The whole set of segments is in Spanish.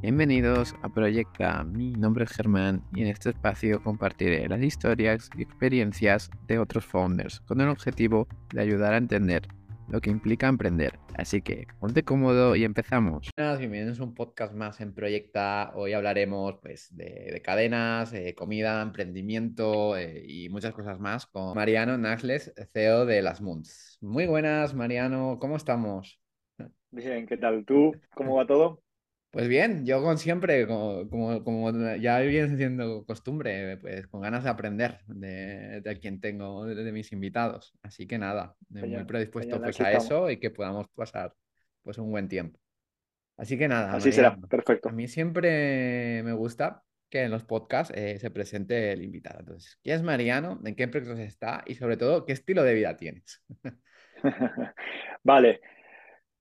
Bienvenidos a Proyecta. Mi nombre es Germán y en este espacio compartiré las historias y experiencias de otros founders con el objetivo de ayudar a entender lo que implica emprender. Así que ponte cómodo y empezamos. Bienvenidos a un podcast más en Proyecta. Hoy hablaremos pues, de, cadenas, eh, comida, emprendimiento eh, y muchas cosas más con Mariano Nasles, CEO de Las Moons. Muy buenas, Mariano. ¿Cómo estamos? Bien, ¿qué tal? ¿Tú? ¿Cómo va todo? Pues bien, yo con siempre, como, como, ya viene siendo costumbre, pues con ganas de aprender de, de quien tengo, de, mis invitados. Así que nada, muy predispuesto pues a eso y que podamos pasar pues un buen tiempo. Así que nada. Así será, perfecto. A mí siempre me gusta que en los podcasts eh, se presente el invitado. Entonces, ¿quién es Mariano? ¿En qué proyectos está? Y sobre todo, ¿qué estilo de vida tienes? vale.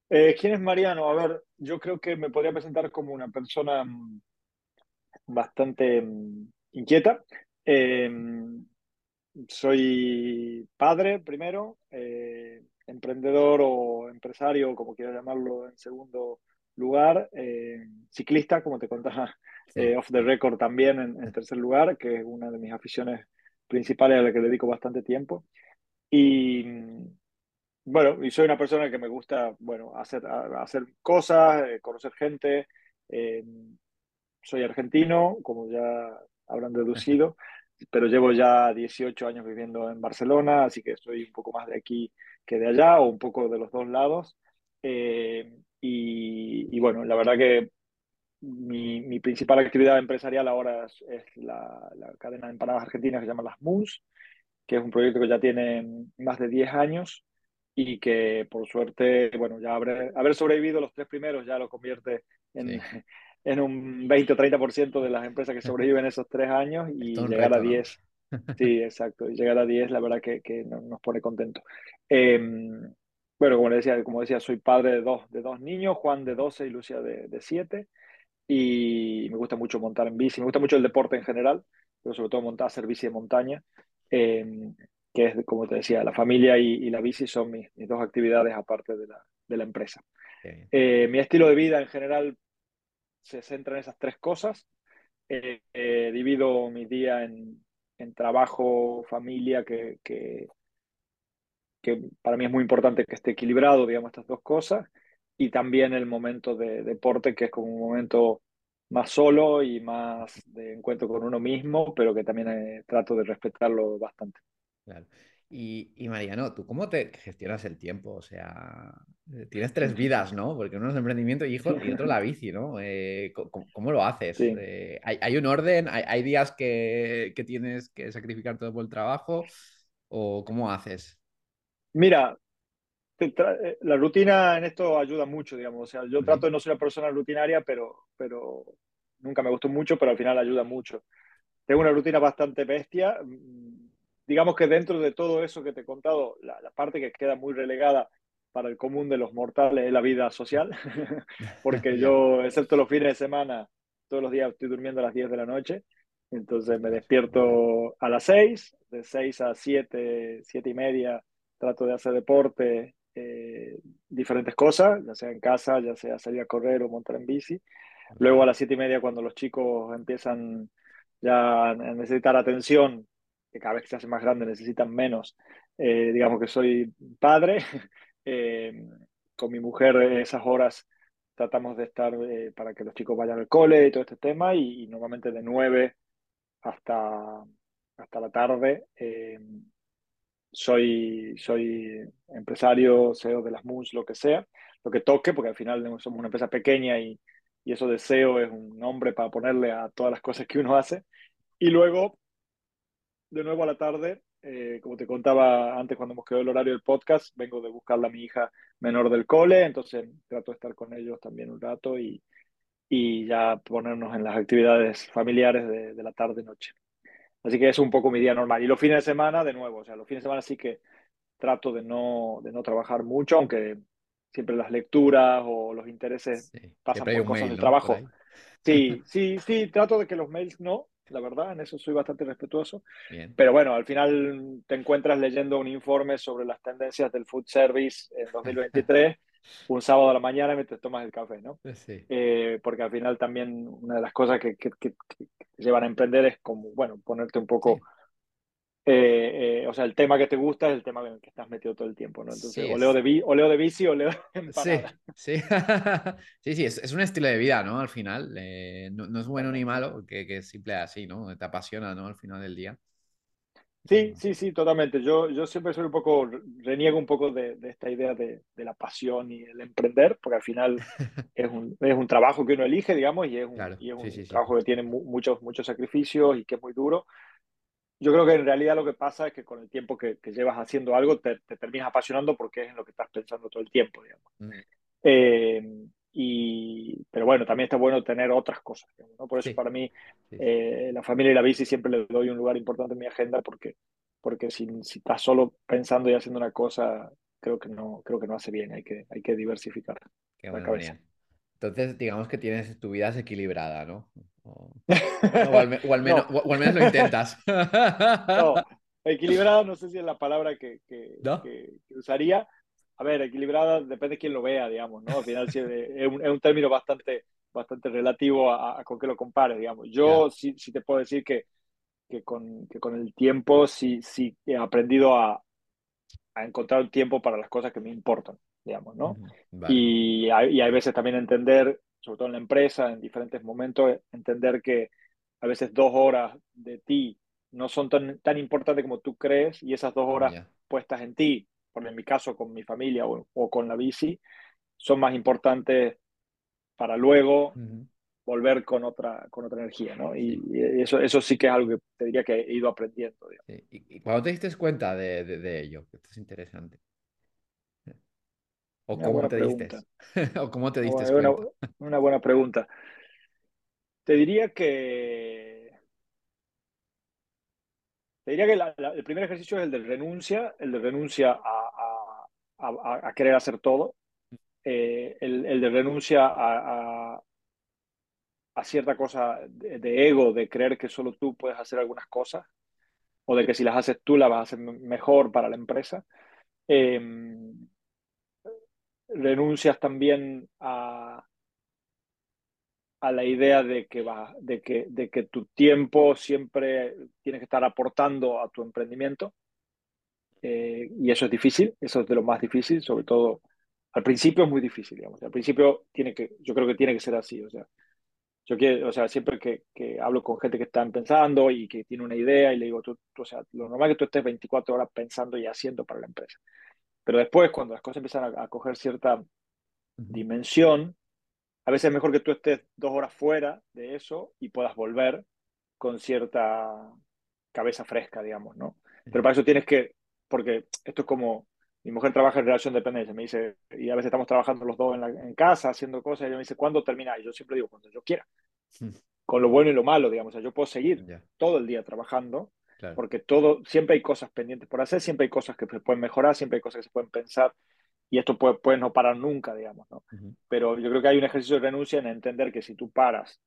Eh, ¿Quién es Mariano? A ver, yo creo que me podría presentar como una persona mm, bastante mm, inquieta. Em, soy padre primero, eh, emprendedor o empresario, como quieras llamarlo en segundo lugar, eh, ciclista, como te contaba, off the record también en, en, tercer lugar, que es una de mis aficiones principales a la que dedico bastante tiempo. Y, mm, bueno, y soy una persona que me gusta, bueno, hacer, hacer cosas, eh, conocer gente. Eh, soy argentino, como ya habrán deducido, pero llevo ya 18 años viviendo en Barcelona, así que soy un poco más de aquí que de allá, o un poco de los dos lados. Eh, y, bueno, la verdad que mi, mi, principal actividad empresarial ahora es, la, la, cadena de empanadas argentinas que se llama Las Moons, que es un proyecto que ya tiene más de 10 años y que por suerte, bueno, ya haber, haber sobrevivido los tres primeros ya lo convierte en, en un 20 o 30% de las empresas que sobreviven esos tres años y llegar a 10. Sí, exacto, y llegar a 10 la verdad que, que nos pone contentos. Em, bueno, como decía, como decía, soy padre de dos, de dos niños, Juan de 12 y Lucia de, de 7, y me gusta mucho montar en bici, me gusta mucho el deporte en general, pero sobre todo montar, hacer bici de montaña. Eh, que es, como te decía, la familia y, la bici son mis, dos actividades aparte de la, de la empresa. Eh, mi estilo de vida en general se centra en esas tres cosas. Eh, eh, divido mi día en, en trabajo, familia, que, que, que, para mí es muy importante que esté equilibrado, digamos, estas dos cosas. Y también el momento de deporte, que es como un momento más solo y más de encuentro con uno mismo, pero que también trato de respetarlo bastante. Claro. Y, y, Mariano, ¿tú cómo te gestionas el tiempo? O sea, eh, tienes tres vidas, ¿no? Porque uno es emprendimiento y hijos y otro la bici, ¿no? Eh, ¿cómo, lo haces? Eh, ¿hay, un orden? ¿Hay, días que, que, tienes que sacrificar todo por el trabajo? ¿O cómo haces? Mira, la rutina en esto ayuda mucho, digamos. O sea, yo trato de no ser una persona rutinaria, pero, pero nunca me gustó mucho, pero al final ayuda mucho. Tengo una rutina bastante bestia mm, digamos que dentro de todo eso que te he contado, la, parte que queda muy relegada para el común de los mortales es la vida social, porque yo, excepto los fines de semana, todos los días estoy durmiendo a las 10 de la noche, entonces me despierto a las 6, de 6 a 7, 7 y media, trato de hacer deporte, eh, diferentes cosas, ya sea en casa, ya sea salir a correr o montar en bici. Luego a las 7 y media, cuando los chicos empiezan ya a necesitar atención, que cada vez que se hace más grande necesitan menos. Eh, digamos que soy padre, eh, con mi mujer esas horas tratamos de estar eh, para que los chicos vayan al cole y todo este tema, y, normalmente de 9 hasta, hasta la tarde soy, soy empresario, CEO de las MUS, lo que sea, lo que toque, porque al final somos una empresa pequeña y, y eso de CEO es un nombre para ponerle a todas las cosas que uno hace. Y luego de nuevo a la tarde. Eh, como te contaba antes cuando hemos quedado el horario del podcast, vengo de buscarla a mi hija menor del cole, entonces trato de estar con ellos también un rato y, y ya ponernos en las actividades familiares de, de la tarde-noche. Así que es un poco mi día normal. Y los fines de semana, de nuevo, o sea, los fines de semana sí que trato de no, de no trabajar mucho, aunque siempre las lecturas o los intereses pasan por cosas del trabajo. Sí, sí, sí, trato de que los mails no, la verdad, en eso soy bastante respetuoso. Pero bueno, al final te encuentras leyendo un informe sobre las tendencias del food service en 2023 un sábado a la mañana mientras tomas el café, ¿no? Sí. Eh, porque al final también una de las cosas que, que, que, que llevan a emprender es como, bueno, ponerte un poco... Sí. Eh, eh, o sea, el tema que te gusta es el tema en el que estás metido todo el tiempo, ¿no? Entonces, Sí, o leo es- de, bi- o leo de bici o leo de Sí, empanada. sí. Sí, sí, es, es un estilo de vida, ¿no? Al final, eh, no, no es bueno ni malo, que, que es simple así, ¿no? Te apasiona, ¿no? Al final del día. Sí, bueno, sí, sí, totalmente. Yo, yo siempre soy un poco, reniego un poco de, de esta idea de, de la pasión y el emprender, porque al final es un, es un trabajo que uno elige, digamos, y es un, Claro, y es sí, sí, un sí. trabajo que tiene mu- muchos, muchos sacrificios y que es muy duro. Yo creo que en realidad lo que pasa es que con el tiempo que, que llevas haciendo algo te, te terminas apasionando porque es en lo que estás pensando todo el tiempo, digamos. Mm, Eh, y, pero bueno, también está bueno tener otras cosas, digamos, ¿no? Por eso Sí, para mí sí, eh, la familia y la bici siempre le doy un lugar importante en mi agenda porque, porque si, si estás solo pensando y haciendo una cosa, creo que no, creo que no hace bien, hay que, hay que diversificar Qué la cabeza. Entonces, digamos que tienes tu vida es equilibrada, ¿no? O, o al, o al menos, No, o, al menos lo intentas. no, equilibrada no sé si es la palabra que, que, ¿No? que, que usaría. A ver, equilibrada depende de quién lo vea, digamos, ¿no? Al final sí, es, es un, es un término bastante, bastante relativo a, a con qué lo compares, digamos. Yo sí, sí te puedo decir que, que, con, que con el tiempo sí, sí he aprendido a, a encontrar un tiempo para las cosas que me importan, digamos, ¿no? Vale. Y hay, y hay veces también entender, sobre todo en la empresa, en diferentes momentos, entender que a veces dos horas de ti no son tan, tan importantes como tú crees y esas dos horas Ya. puestas en ti, por en mi caso con mi familia o, o con la bici, son más importantes para luego Ujú, volver con otra, con otra energía, ¿no? Y, y eso, eso sí que es algo que te diría que he ido aprendiendo, sí. ¿Y, y cuándo te diste cuenta de, de, de ello? Esto es interesante. ¿O Una cómo te diste? ¿O cómo te diste Una, buena pregunta. Te diría que, te diría que la- la- el primer ejercicio es el de renuncia, el de renuncia a, a, a- a querer hacer todo, eh, el, el de renuncia a, a- cierta cosa de, de ego, de creer que solo tú puedes hacer algunas cosas, o de que si las haces tú las vas a hacer me- mejor para la empresa. Eh, renuncias también a, a la idea de que, va, de, que, de que tu tiempo siempre tienes que estar aportando a tu emprendimiento. Eh, y eso es difícil, eso es de lo más difícil, sobre todo al principio es muy difícil, digamos. Al principio tiene que, yo creo que tiene que ser así, o sea, yo quiero, o sea, siempre que, que hablo con gente que está empezando y que tiene una idea y le digo, tú, o sea, lo normal es que tú estés 24 horas pensando y haciendo para la empresa. Pero después, cuando las cosas empiezan a, a coger cierta dimensión, a veces es mejor que tú estés dos horas fuera de eso y puedas volver con cierta cabeza fresca, digamos, ¿no? Pero para eso tienes que, porque esto es como, mi mujer trabaja en relación de dependencia, me dice, y a veces estamos trabajando los dos en, la, en casa, haciendo cosas, y ella me dice, ¿cuándo termina? Y yo siempre digo, cuando yo quiera, Mm, con lo bueno y lo malo, digamos, o sea, yo puedo seguir todo el día trabajando, claro. porque todo, siempre hay cosas pendientes por hacer, siempre hay cosas que se pueden mejorar, siempre hay cosas que se pueden pensar, y esto puede, puede no parar nunca, digamos, ¿no? Ujú, Pero yo creo que hay un ejercicio de renuncia en entender que si tú paras,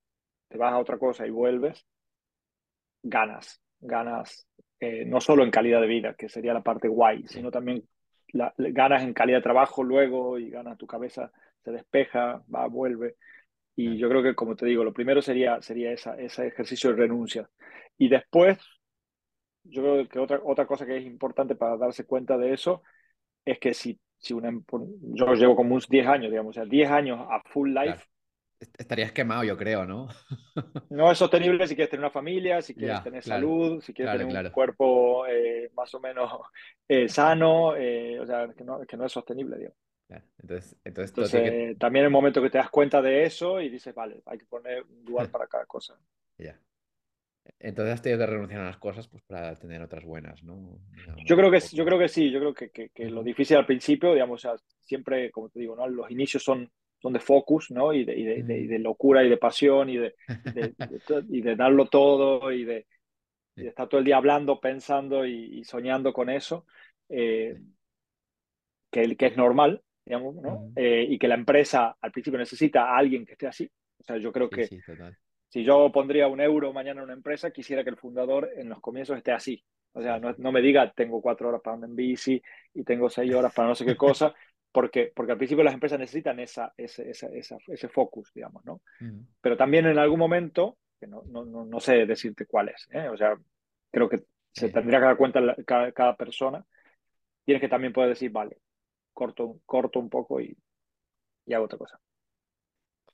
te vas a otra cosa y vuelves, ganas, ganas eh, no solo en calidad de vida, que sería la parte guay, sino también la, ganas en calidad de trabajo luego y ganas tu cabeza, se despeja, va, vuelve. Y yo creo que, como te digo, lo primero sería, sería esa, ese ejercicio de renuncia. Y después, yo creo que otra, otra cosa que es importante para darse cuenta de eso es que si, si una, yo llevo como unos 10 años, digamos, o sea, 10 años a full Claro. life, Est- Estarías quemado, yo creo, ¿no? no es sostenible si quieres tener una familia, si quieres Ya, tener claro, salud, si quieres claro, tener un claro. cuerpo eh, más o menos eh, sano, eh, o sea, que no, que no es sostenible, digamos. claro. Entonces, entonces tiene que... Entonces, también el momento que te das cuenta de eso y dices, vale, hay que poner un lugar para cada cosa. Ya. Entonces has tenido que renunciar a unas cosas pues, para tener otras buenas, ¿no? Digamos, Yo creo que, yo creo que sí, yo creo que, que, que lo difícil al principio, digamos, o sea, siempre, como te digo, ¿no? Los inicios son, son de focus, ¿no? Y de, y de, de, locura y de pasión y de, y de, darlo todo y de, y estar todo el día hablando, pensando y, soñando con eso, eh, que, que es normal, digamos, ¿no? Eh, y que la empresa al principio necesita a alguien que esté así. O sea, yo creo Sí, que sí, total. Si yo pondría un euro mañana en una empresa, quisiera que el fundador en los comienzos esté así. O sea, no, no me diga, tengo cuatro horas para andar en bici y tengo seis horas para no sé qué cosa. porque, porque al principio las empresas necesitan esa, ese, esa, ese focus, digamos, ¿no? Pero también en algún momento, que no, no, no, sé decirte cuál es, ¿eh? o sea, creo que se tendría que dar cuenta cada, cada, persona, tienes que también poder decir, vale, corto, corto un poco y, y hago otra cosa.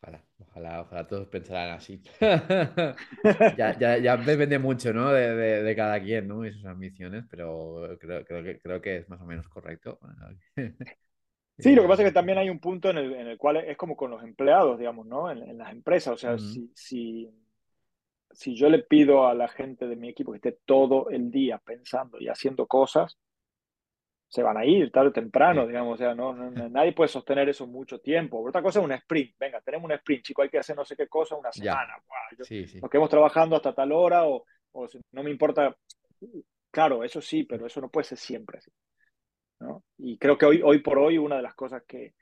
Ojalá, ojalá, ojalá todos pensaran así. ya, ya, ya, depende mucho, ¿no? De, de, de, cada quien, ¿no? Y sus ambiciones, pero creo, creo, que, creo que es más o menos correcto. Sí, lo que pasa es que también hay un punto en el, en el cual es como con los empleados, digamos, ¿no? En, en las empresas. O sea, si, si, si yo le pido a la gente de mi equipo que esté todo el día pensando y haciendo cosas, se van a ir tarde o temprano, digamos, o sea, no, nadie puede sostener eso mucho tiempo. Otra cosa es un sprint, venga, tenemos un sprint, chico, hay que hacer no sé qué cosa una semana, nos quedamos trabajando hasta tal hora o, o, no me importa, claro, eso sí, pero eso no puede ser siempre así. ¿no? Y creo que hoy, hoy por hoy una de las cosas que,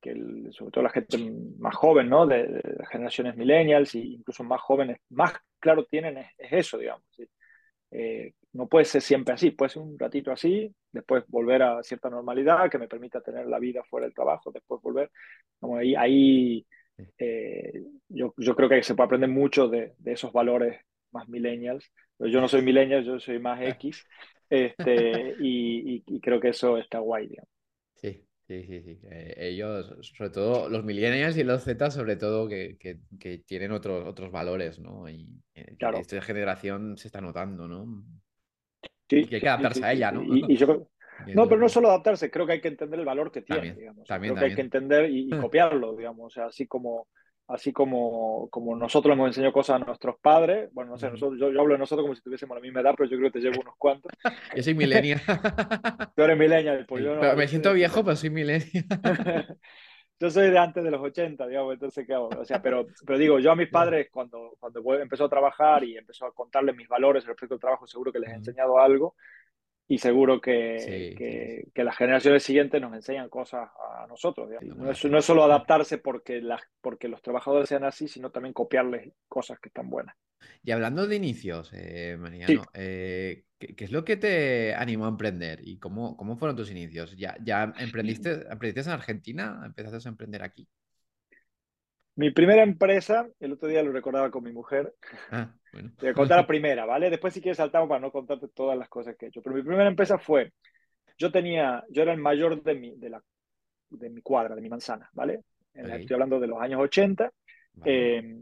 que sobre todo la gente más joven, ¿no? De, las generaciones millennials e incluso más jóvenes, más claro tienen es, eso, digamos. Eh, no puede ser siempre así, puede ser un ratito así, después volver a cierta normalidad que me permita tener la vida fuera del trabajo, después volver. Como ahí, ahí eh, yo, yo, creo que se puede aprender mucho de, de esos valores más millennials. Yo no soy millennial, yo soy más X, este, y, y, creo que eso está guay, digamos. Sí, Sí, sí, sí. Eh, ellos, sobre todo los millennials y los Z, sobre todo, que, que, tienen otros, otros valores, ¿no? Y eh, claro. esta generación se está notando, ¿no? Sí, que hay que adaptarse a ella, ¿no? Y, yo, no, pero no solo adaptarse, creo que hay que entender el valor que tiene, digamos. creo que hay que entender y, copiarlo, digamos. O sea, así como así como, como nosotros hemos enseñado cosas a nuestros padres, bueno, no sé, nosotros, yo, hablo de nosotros como si tuviésemos la misma edad, pero yo creo que te llevo unos cuantos. yo soy millennial. Tú eres millennial, pues yo no. me siento viejo, pero soy millennial. Yo soy de antes de los 80, digamos, entonces, ¿qué hago? O sea, pero, pero digo, yo a mis padres, cuando, cuando empezó a trabajar y empezó a contarles mis valores respecto al trabajo, seguro que les he enseñado algo y seguro que, que, las generaciones siguientes nos enseñan cosas a nosotros. No, es, no, es, solo adaptarse porque, las, porque los trabajadores sean así, sino también copiarles cosas que están buenas. Y hablando de inicios, eh, Mariano, eh, ¿qué, es lo que te animó a emprender y cómo, cómo fueron tus inicios? ¿Ya, ya emprendiste, emprendiste en Argentina? ¿Empezaste a emprender aquí? Mi primera empresa, el otro día lo recordaba con mi mujer. Ah, bueno. Te voy a contar la primera, ¿vale? Después si quieres saltamos para no contarte todas las cosas que he hecho. Pero mi primera empresa fue, yo tenía, yo era el mayor de mi, de la, de mi cuadra, de mi manzana, ¿vale? Estoy hablando de los años 80. Eh,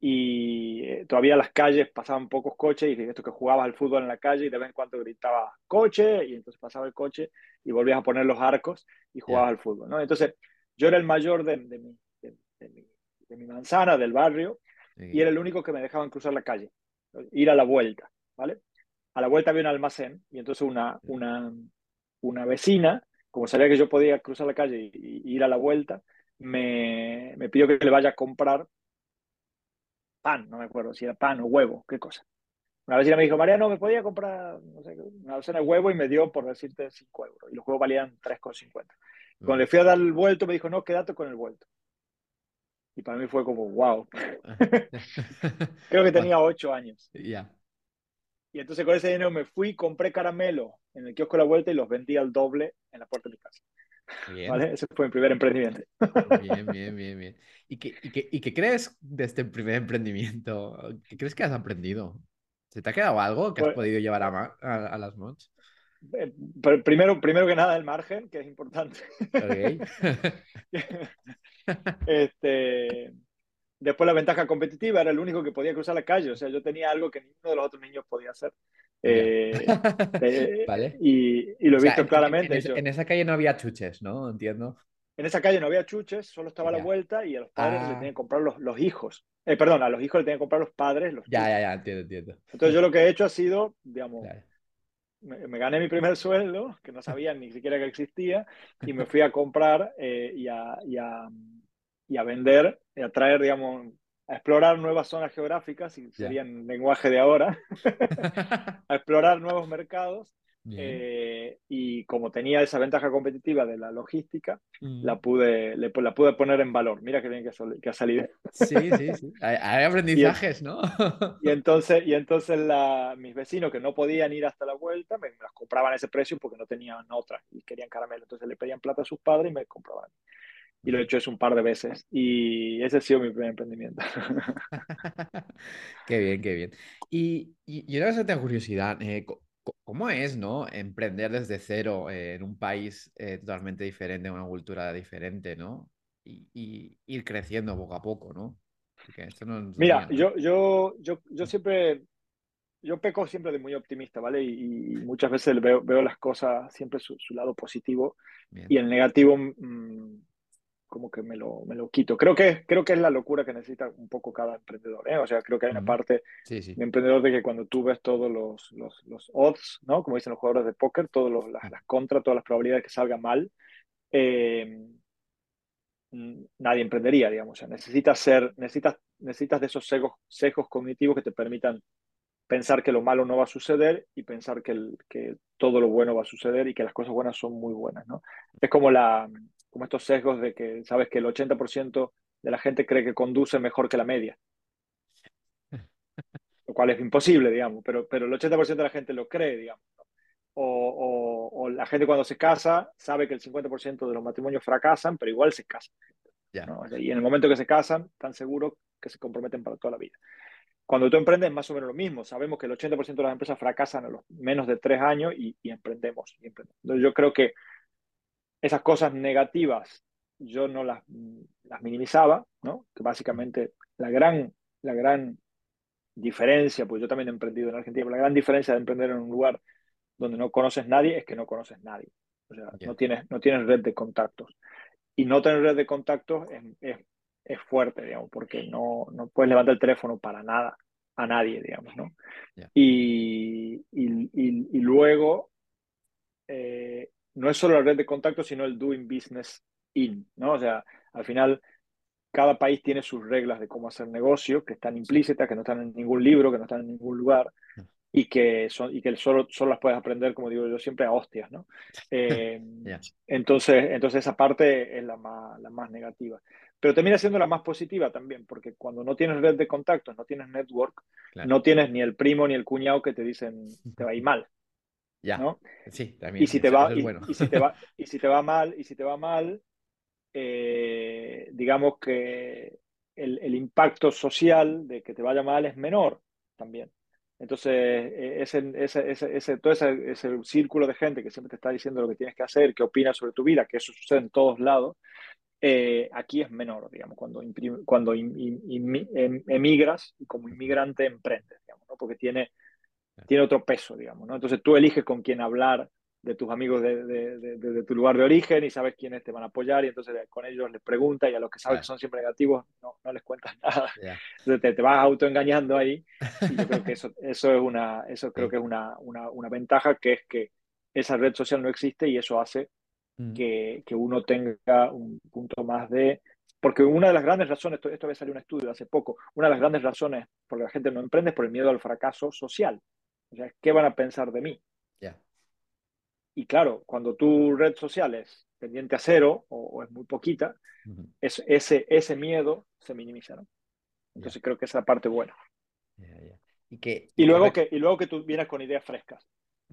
y eh, todavía las calles pasaban pocos coches y esto que jugabas al fútbol en la calle y de vez en cuando gritaba coche y entonces pasaba el coche y volvías a poner los arcos y jugabas al fútbol, ¿no? Entonces yo era el mayor de, de, mi, de mi de mi manzana, del barrio, y era el único que me dejaban cruzar la calle, ir a la vuelta, ¿vale? A la vuelta había un almacén y entonces una, una, una vecina, como sabía que yo podía cruzar la calle y, ir a la vuelta, me, me, pidió que le vaya a comprar pan, no me acuerdo si era pan o huevo, qué cosa. Una vecina me dijo, María, no, me podía comprar no sé, una docena de huevo y me dio, por decirte, 5 euros. Y los huevos valían 3,50. Cuando le fui a dar el vuelto, me dijo, no, quédate con el vuelto. Y para mí fue como, wow. Creo que tenía ocho años. Ya. Y entonces con ese dinero me fui, compré caramelo en el kiosco de la vuelta y los vendí al doble en la puerta de mi casa. ¿Vale? Ese fue mi primer emprendimiento. Bien, bien, bien, bien. ¿Y qué, y, qué, ¿Y qué, crees de este primer emprendimiento? ¿Qué crees que has aprendido? ¿Se te ha quedado algo que has pues podido llevar a, a, las mods? Eh, primero, primero que nada el margen, que es importante. Okay. este, después la ventaja competitiva, era el único que podía cruzar la calle, o sea, yo tenía algo que ninguno de los otros niños podía hacer. Eh, eh, ¿Vale? y, lo he visto claramente. En, esa calle no había chuches, ¿no? Entiendo. En esa calle no había chuches, solo estaba la vuelta y a los padres le ah. tenían que comprar los, los hijos. Eh, perdón, a los hijos le tenían que comprar los padres los Ya, ya, ya, entiendo, entiendo. Entonces yo lo que he hecho ha sido, digamos, me, gané mi primer sueldo, que no sabía ni siquiera que existía, y me fui a comprar y, a, y, a, y a vender, y a traer, digamos, a explorar nuevas zonas geográficas, y sería en lenguaje de ahora, a explorar nuevos mercados Eh, y como tenía esa ventaja competitiva de la logística, Mm. la, pude, le- la pude poner en valor. Mira qué bien que, sol- que ha salido. Sí, sí, sí. Hay, aprendizajes, ¿no? Y entonces, y entonces la, mis vecinos que no podían ir hasta la vuelta, me, me las compraban a ese precio porque no tenían otra y querían caramelo. Entonces le pedían plata a sus padres y me compraban. Y lo he hecho eso un par de veces. Y ese ha sido mi primer emprendimiento. Qué bien, qué bien. Y, y, y una cosa que tengo curiosidad, eh, ¿cómo es, no? Emprender desde cero eh, en un país eh, totalmente diferente, una cultura diferente, ¿no? Y, y ir creciendo poco a poco, ¿no? Porque esto no Mira, yo, yo, yo, yo siempre, yo peco siempre de muy optimista, ¿vale? Y, y muchas veces veo, veo las cosas siempre su, su lado positivo Bien. y el negativo mm, como que me lo, me lo quito. Creo que, creo que es la locura que necesita un poco cada emprendedor, ¿eh? O sea, creo que hay una parte Sí, sí. de emprendedor de que cuando tú ves todos los, los, los odds, ¿no? Como dicen los jugadores de póker, todas las, las contras, todas las probabilidades que salga mal, eh, nadie emprendería, digamos. O sea, necesitas ser, necesitas, necesitas de esos sesgos, sesgos cognitivos que te permitan pensar que lo malo no va a suceder y pensar que, el, que todo lo bueno va a suceder y que las cosas buenas son muy buenas, ¿no? Es como, la, como estos sesgos de que sabes que el 80% de la gente cree que conduce mejor que la media, lo cual es imposible, digamos, pero, pero el 80% de la gente lo cree, digamos. O, o, o, la gente cuando se casa sabe que el 50% de los matrimonios fracasan, pero igual se casan. Y en el momento que se casan, están seguros que se comprometen para toda la vida. Cuando tú emprendes es más o menos lo mismo. Sabemos que el 80% de las empresas fracasan a los menos de tres años y, y, emprendemos, y emprendemos. Entonces yo creo que esas cosas negativas yo no las, las minimizaba, ¿no? Que básicamente la gran, la gran diferencia, pues yo también he emprendido en Argentina, pero la gran diferencia de emprender en un lugar donde no conoces nadie es que no conoces nadie. O sea, yeah. no, tienes, no tienes red de contactos. Y no tener red de contactos es, es, es fuerte, digamos, porque no, no, puedes levantar el teléfono para nada a nadie, digamos, ¿no? Yeah. Y, y, y, y, luego, eh, no es solo la red de contactos, sino el doing business in, ¿no? O sea, al final, cada país tiene sus reglas de cómo hacer negocio, que están implícitas, que no están en ningún libro, que no están en ningún lugar, y que, son, y que solo, solo las puedes aprender, como digo yo siempre, a hostias, ¿no? Eh, yeah. entonces, entonces, esa parte es la más, la más negativa. Pero termina siendo la más positiva también, porque cuando no tienes red de contactos, no tienes network, claro. no tienes ni el primo ni el cuñado que te dicen te va a ir mal. Ya. ¿no? Sí, también. Y si, te va, y, bueno. y, si te va, y si te va mal, y si te va mal, eh, digamos que el, el, impacto social de que te vaya mal es menor también. Entonces, eh, ese, ese, ese, ese, todo ese, ese, círculo de gente que siempre te está diciendo lo que tienes que hacer, que opina sobre tu vida, que eso sucede en todos lados, eh, aquí es menor, digamos, cuando, cuando in, in, in, em, emigras y como inmigrante emprendes, digamos, ¿no? porque tiene, tiene otro peso, digamos. ¿no? Entonces tú eliges con quién hablar de tus amigos de, de, de, de, tu lugar de origen y sabes quiénes te van a apoyar y entonces con ellos les preguntas y a los que sabes que son siempre negativos no, no les cuentas nada. Yeah. Entonces te, te, vas autoengañando ahí y yo creo que eso, eso es, una, eso creo que es una, una, una, ventaja que es que esa red social no existe y eso hace mm. que, que, uno tenga un punto más de... Porque una de las grandes razones, esto, esto había salido un estudio hace poco, una de las grandes razones por la gente no emprende es por el miedo al fracaso social. O sea, ¿qué van a pensar de mí? Yeah. Y claro, cuando tu red social es pendiente a cero o, o es muy poquita, uh -huh. es, ese, ese miedo se minimiza, ¿no? Entonces yeah. creo que es la parte buena. Yeah. Y, que, y, luego que, y luego que tú vienes con ideas frescas.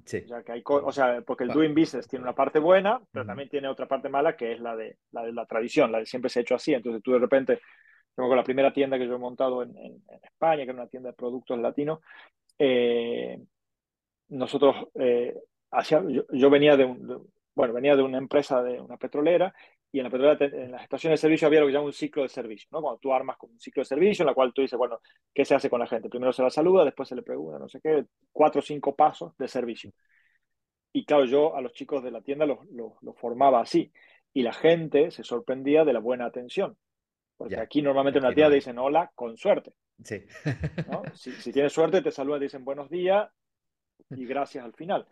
Sí. O sea, que hay o sea, porque el doing business tiene una parte buena, pero también tiene otra parte mala que es la de la, de la tradición, la de siempre se ha hecho así. Entonces tú de repente, como con la primera tienda que yo he montado en, en, en España, que era una tienda de productos latinos, eh, nosotros eh, yo, venía de, bueno, venía de una empresa de una petrolera y en la petrolera, en las estaciones de servicio había lo que llama un ciclo de servicio, ¿no? Cuando tú armas con un ciclo de servicio en la cual tú dices, bueno, ¿qué se hace con la gente? Primero se la saluda, después se le pregunta, no sé qué, cuatro o cinco pasos de servicio. Y claro, yo a los chicos de la tienda los, los formaba así y la gente se sorprendía de la buena atención. Porque yeah. aquí normalmente en una tienda no dicen hola, con suerte. Sí. ¿no? Si, si, tienes suerte, te saludan, dicen buenos días y gracias al final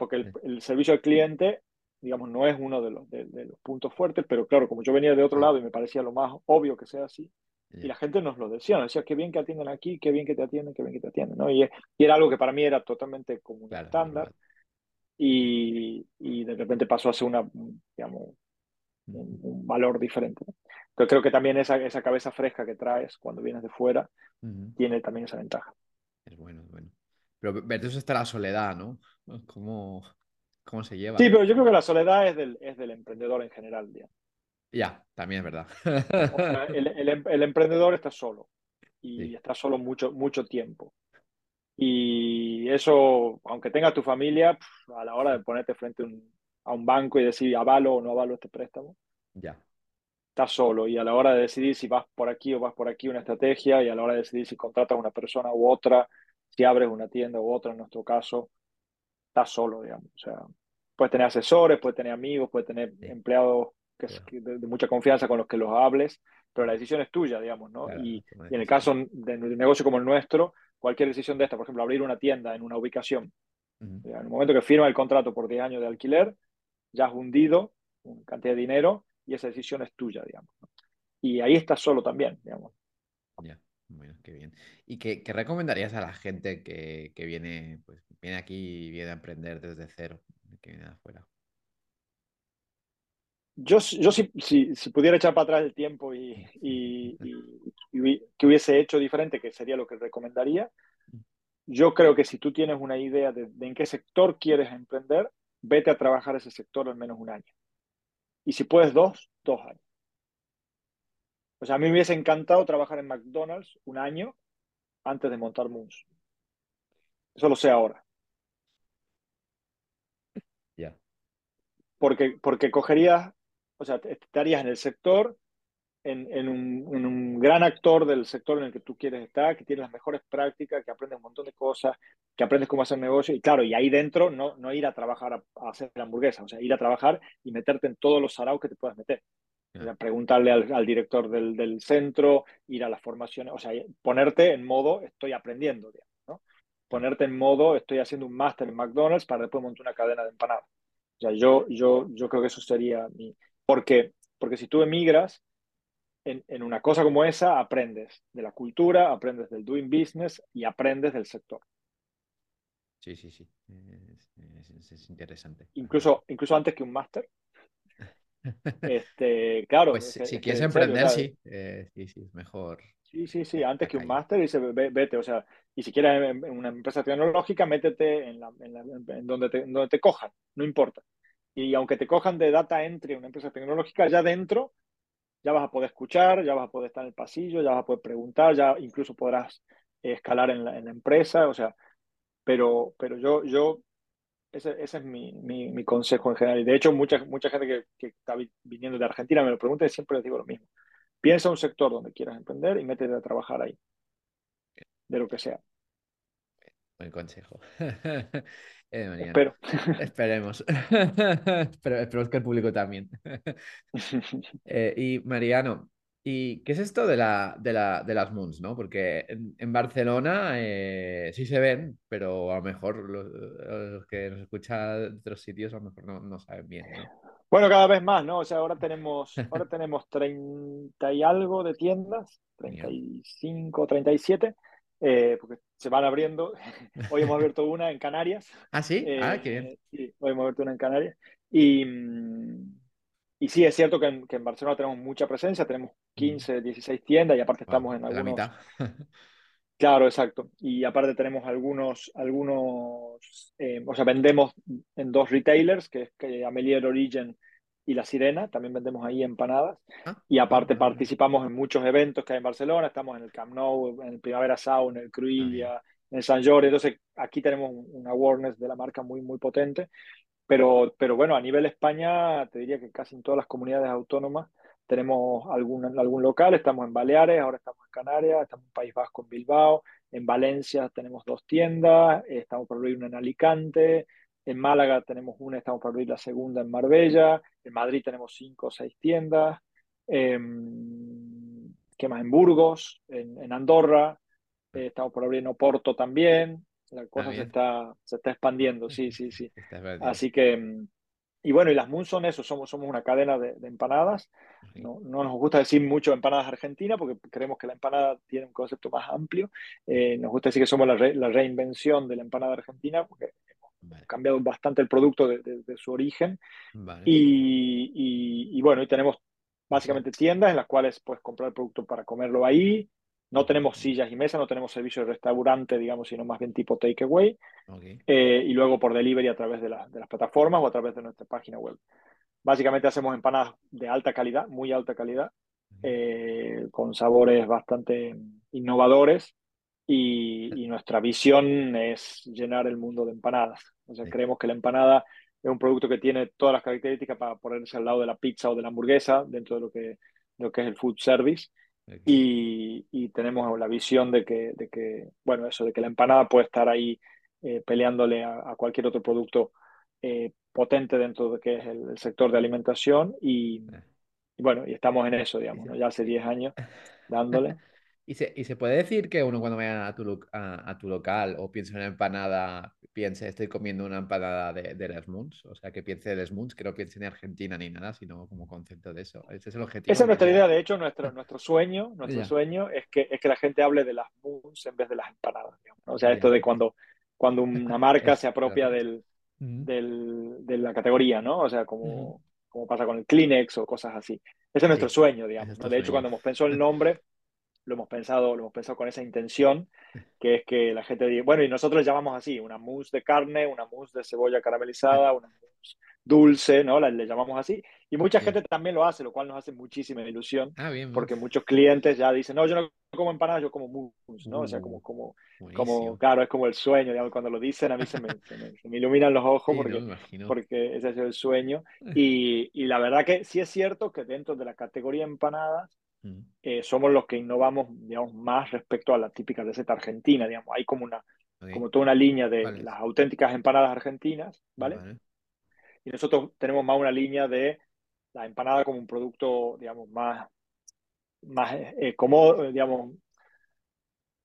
porque el, el, servicio al cliente, digamos, no es uno de los, de, de los, puntos fuertes, pero claro, como yo venía de otro lado y me parecía lo más obvio que sea así, y la gente nos lo decía, nos decía, qué bien que atienden aquí, qué bien que te atienden, qué bien que te atienden, ¿no? Y, y era algo que para mí era totalmente como un claro, estándar. Claro. y, y de repente pasó a ser una, digamos, un, valor diferente. Entonces creo que también esa, esa cabeza fresca que traes cuando vienes de fuera Ujú. tiene también esa ventaja. Es bueno, es bueno. Pero versus está la soledad, ¿no? ¿Cómo, cómo se lleva? Sí, pero yo creo que la soledad es del, es del emprendedor en general, digamos. Ya, también es verdad. O sea, el, el, em- el emprendedor está solo y Sí, está solo mucho, mucho tiempo. Y eso, aunque tengas tu familia, a la hora de ponerte frente a un, a un banco y decir avalo o no avalo este préstamo, ya. estás solo. Y a la hora de decidir si vas por aquí o vas por aquí, una estrategia, y a la hora de decidir si contratas a una persona u otra, si abres una tienda u otra, en nuestro caso, estás solo, digamos. O sea, puedes tener asesores, puedes tener amigos, puedes tener Sí, empleados que claro, que de, de mucha confianza con los que los hables, pero la decisión es tuya, digamos, ¿no? claro, Y, y en el caso de un negocio como el nuestro, cualquier decisión de esta, por ejemplo, abrir una tienda en una ubicación, Ujú, en el momento que firma el contrato por 10 años de alquiler, ya has hundido una cantidad de dinero y esa decisión es tuya, digamos. Y ahí estás solo también, digamos. Ya, bueno, qué bien. ¿Y qué, qué recomendarías a la gente que, que viene, pues, viene aquí y viene a emprender desde cero, que viene de afuera? Yo, yo si, si, si pudiera echar para atrás el tiempo y, y, y, y que hubiese hecho diferente, que sería lo que recomendaría, yo creo que si tú tienes una idea de, de en qué sector quieres emprender, vete a trabajar ese sector al menos un año. Y si puedes dos, dos años. O sea, a mí me hubiese encantado trabajar en McDonald's un año antes de montar Moons. Eso lo sé ahora. Ya, Porque, porque cogerías, o sea, estarías en el sector, en, en un, en un gran actor del sector en el que tú quieres estar, que tiene las mejores prácticas, que aprendes un montón de cosas, que aprendes cómo hacer negocio. Y claro, y ahí dentro no, no ir a trabajar a, a hacer la hamburguesa, o sea, ir a trabajar y meterte en todos los saraos que te puedas meter. O sea, preguntarle al, al director del, del centro, ir a las formaciones, o sea, ponerte en modo estoy aprendiendo, digamos, ¿no? Ponerte en modo estoy haciendo un máster en McDonald's para después montar una cadena de empanadas. O sea, yo, yo, yo creo que eso sería mi... Porque, porque si tú emigras en, en una cosa como esa, aprendes de la cultura, aprendes del doing business y aprendes del sector. Sí, sí, sí. Es, es- es interesante. Incluso, incluso antes que un máster. Este, claro, Pues es si quieres serio, emprender, sea, sí. Eh, sí, sí, es mejor Sí, sí, sí, antes que un máster, dice, "Ve- vete, o sea, y si quieres en, en una empresa tecnológica, métete en, la- en la- en donde, te, donde te cojan, no importa. Y aunque te cojan de data entry en una empresa tecnológica, ya dentro ya vas a poder escuchar, ya vas a poder estar en el pasillo, ya vas a poder preguntar, ya incluso podrás eh, escalar en la, empresa, o sea, pero, pero yo, yo ese, ese es mi, mi, consejo en general. Y de hecho, mucha, mucha gente que, que está vi- viniendo de Argentina me lo pregunta y siempre les digo lo mismo. Piensa un sector donde quieras emprender y métete a trabajar ahí, de lo que sea. Buen consejo. Eh. Espero. Esperemos. Pero esperemos que el público también. Eh, y Mariano, ¿y qué es esto de la, de la, de las Moons, no? Porque en, en Barcelona eh, sí se ven, pero a lo mejor los, los que nos escuchan de otros sitios a lo mejor no, no saben bien, ¿no? Bueno, cada vez más, ¿no? O sea, ahora tenemos, ahora tenemos 30 y algo de tiendas, treinta Genial. y cinco, 37, eh, porque se van abriendo. Hoy hemos abierto una en Canarias. Ah, sí, ah, qué bien. eh, sí, hoy hemos abierto una en Canarias. Y, mm, y sí, es cierto que en, que en Barcelona tenemos mucha presencia, tenemos 15, 16 tiendas y aparte estamos en de la algunos, mitad. Claro, exacto. Y aparte tenemos algunos, algunos, eh, o sea, vendemos en dos retailers, que es que Amelier Origin y La Sirena, también vendemos ahí empanadas. Ah, Y ah, aparte participamos en muchos eventos que hay en Barcelona, estamos en el Camp Nou, en el Primavera Sound, en el Ah, bien. Cruïlla, en el Sant Jordi. Entonces, aquí tenemos un, awareness de la marca muy, muy potente. Pero, pero bueno, a nivel España, te diría que casi en todas las comunidades autónomas tenemos algún, algún local. Estamos en Baleares, ahora estamos en Canarias, estamos en País Vasco, en Bilbao. En Valencia tenemos dos tiendas, estamos por abrir una en Alicante. En Málaga tenemos una, estamos por abrir la segunda en Marbella. En Madrid tenemos cinco o seis tiendas. Em, ¿qué más? En Burgos, en, en Andorra. eh, estamos por abrir en Oporto también. La cosa se está, se está expandiendo, sí, sí, sí. Así que, mm, y bueno, y las Moon son eso, somos, somos una cadena de, de empanadas. No, no nos gusta decir mucho empanadas argentinas porque creemos que la empanada tiene un concepto más amplio. Eh, nos gusta decir que somos la, re- la reinvención de la empanada argentina porque cambiado bastante el producto de, su origen. Y, y, bueno, y tenemos básicamente tiendas en las cuales puedes comprar el producto para comerlo ahí. No tenemos sillas y mesas, no tenemos servicio de restaurante, digamos, sino más bien tipo takeaway. Eh, y luego por delivery a través de, de las plataformas o a través de nuestra página web. Básicamente hacemos empanadas de alta calidad, muy alta calidad, eh, con sabores bastante innovadores y, nuestra visión es llenar el mundo de empanadas. O sea, creemos que la empanada es un producto que tiene todas las características para ponerse al lado de la pizza o de la hamburguesa dentro de lo que, lo que es el food service. Y, y, tenemos la visión de que, de que, bueno, eso, de que la empanada puede estar ahí eh, peleándole a, cualquier otro producto eh, potente dentro de que es el, sector de alimentación y, bueno, y estamos en eso, digamos, ya hace 10 años dándole. ¿Y se, ¿Y se, puede decir que uno cuando vaya a tu, a, tu local o piense en una empanada, piense estoy comiendo una empanada de, de Les Moons? O sea, que piense de Les Moons, que no piense en Argentina ni nada, sino como concepto de eso. Ese es el objetivo. Esa es nuestra idea, de hecho, nuestro, nuestro sueño, nuestro sueño es que, es que la gente hable de las Moons en vez de las empanadas. O sea, esto de cuando, cuando una marca se apropia del, del, de la categoría, ¿no? O sea, como, como pasa con el Kleenex o cosas así. Ese es nuestro sueño, digamos. De hecho, cuando hemos pensado el nombre, lo hemos pensado, lo hemos pensado con esa intención, que es que la gente diga, bueno, y nosotros llamamos así, una mousse de carne, una mousse de cebolla caramelizada, una mousse dulce, ¿no? le llamamos así. Y mucha gente también lo hace, lo cual nos hace muchísima ilusión, ah, porque muchos clientes ya dicen, no, yo no como empanadas, yo como mousse, ¿no? o sea, como, uh, como, como, claro, es como el sueño, digamos, cuando lo dicen a mí se me, se me, iluminan los ojos porque, porque ese es el sueño. Y, y la verdad que sí es cierto que dentro de la categoría empanadas, eh, somos los que innovamos, digamos, más respecto a la típica receta argentina, digamos. Hay como una, como toda una línea de las auténticas empanadas argentinas, ¿vale? Y nosotros tenemos más una línea de la empanada como un producto, digamos, más, más eh, como, digamos,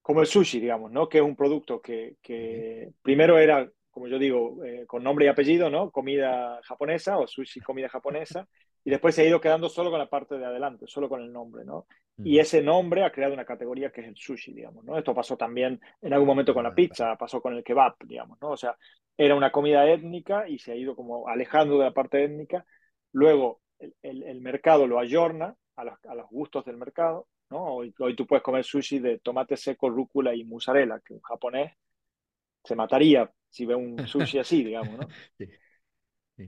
como el sushi, digamos, ¿no? Que es un producto que, que primero era como yo digo, eh, con nombre y apellido, ¿no? Comida japonesa o sushi comida japonesa, y después se ha ido quedando solo con la parte de adelante, solo con el nombre, ¿no? Y ese nombre ha creado una categoría que es el sushi, digamos, ¿no? Esto pasó también en algún momento con la pizza, pasó con el kebab, digamos, ¿no? O sea, era una comida étnica y se ha ido como alejando de la parte étnica. Luego, el, el, mercado lo ayorna a los, a los, gustos del mercado, ¿no? Hoy, hoy tú puedes comer sushi de tomate seco, rúcula y mozzarella, que un japonés se mataría si ve un sushi así, digamos, ¿no?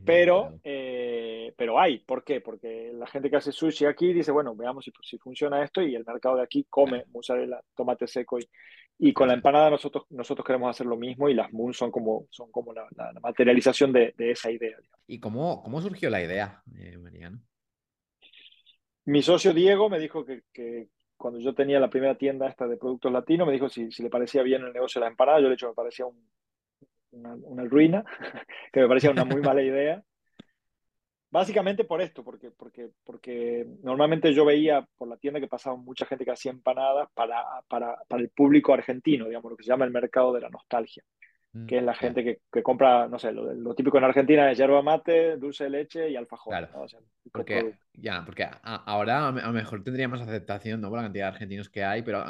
Pero, eh, pero hay, ¿por qué? Porque la gente que hace sushi aquí dice, bueno, veamos si, si funciona esto y el mercado de aquí come mozzarella, tomate seco y, y con la empanada nosotros, nosotros queremos hacer lo mismo y las moons son como, son como la, materialización de, de, esa idea. ¿Y cómo, cómo surgió la idea, eh, Mariano? Mi socio Diego me dijo que, que, cuando yo tenía la primera tienda esta de productos latinos, me dijo si, si le parecía bien el negocio de la empanada, yo le he dicho me parecía un, una, ruina, que me parecía una muy mala idea. Básicamente por esto, porque, porque, porque normalmente yo veía por la tienda que pasaba mucha gente que hacía empanadas para, para, para el público argentino, digamos, lo que se llama el mercado de la nostalgia, que es la mm, gente que, que, compra, no sé, lo, típico en Argentina es yerba mate, dulce de leche y alfajor. Claro, porque, ya, porque ahora a lo mejor tendría más aceptación, ¿no? Por la cantidad de argentinos que hay, pero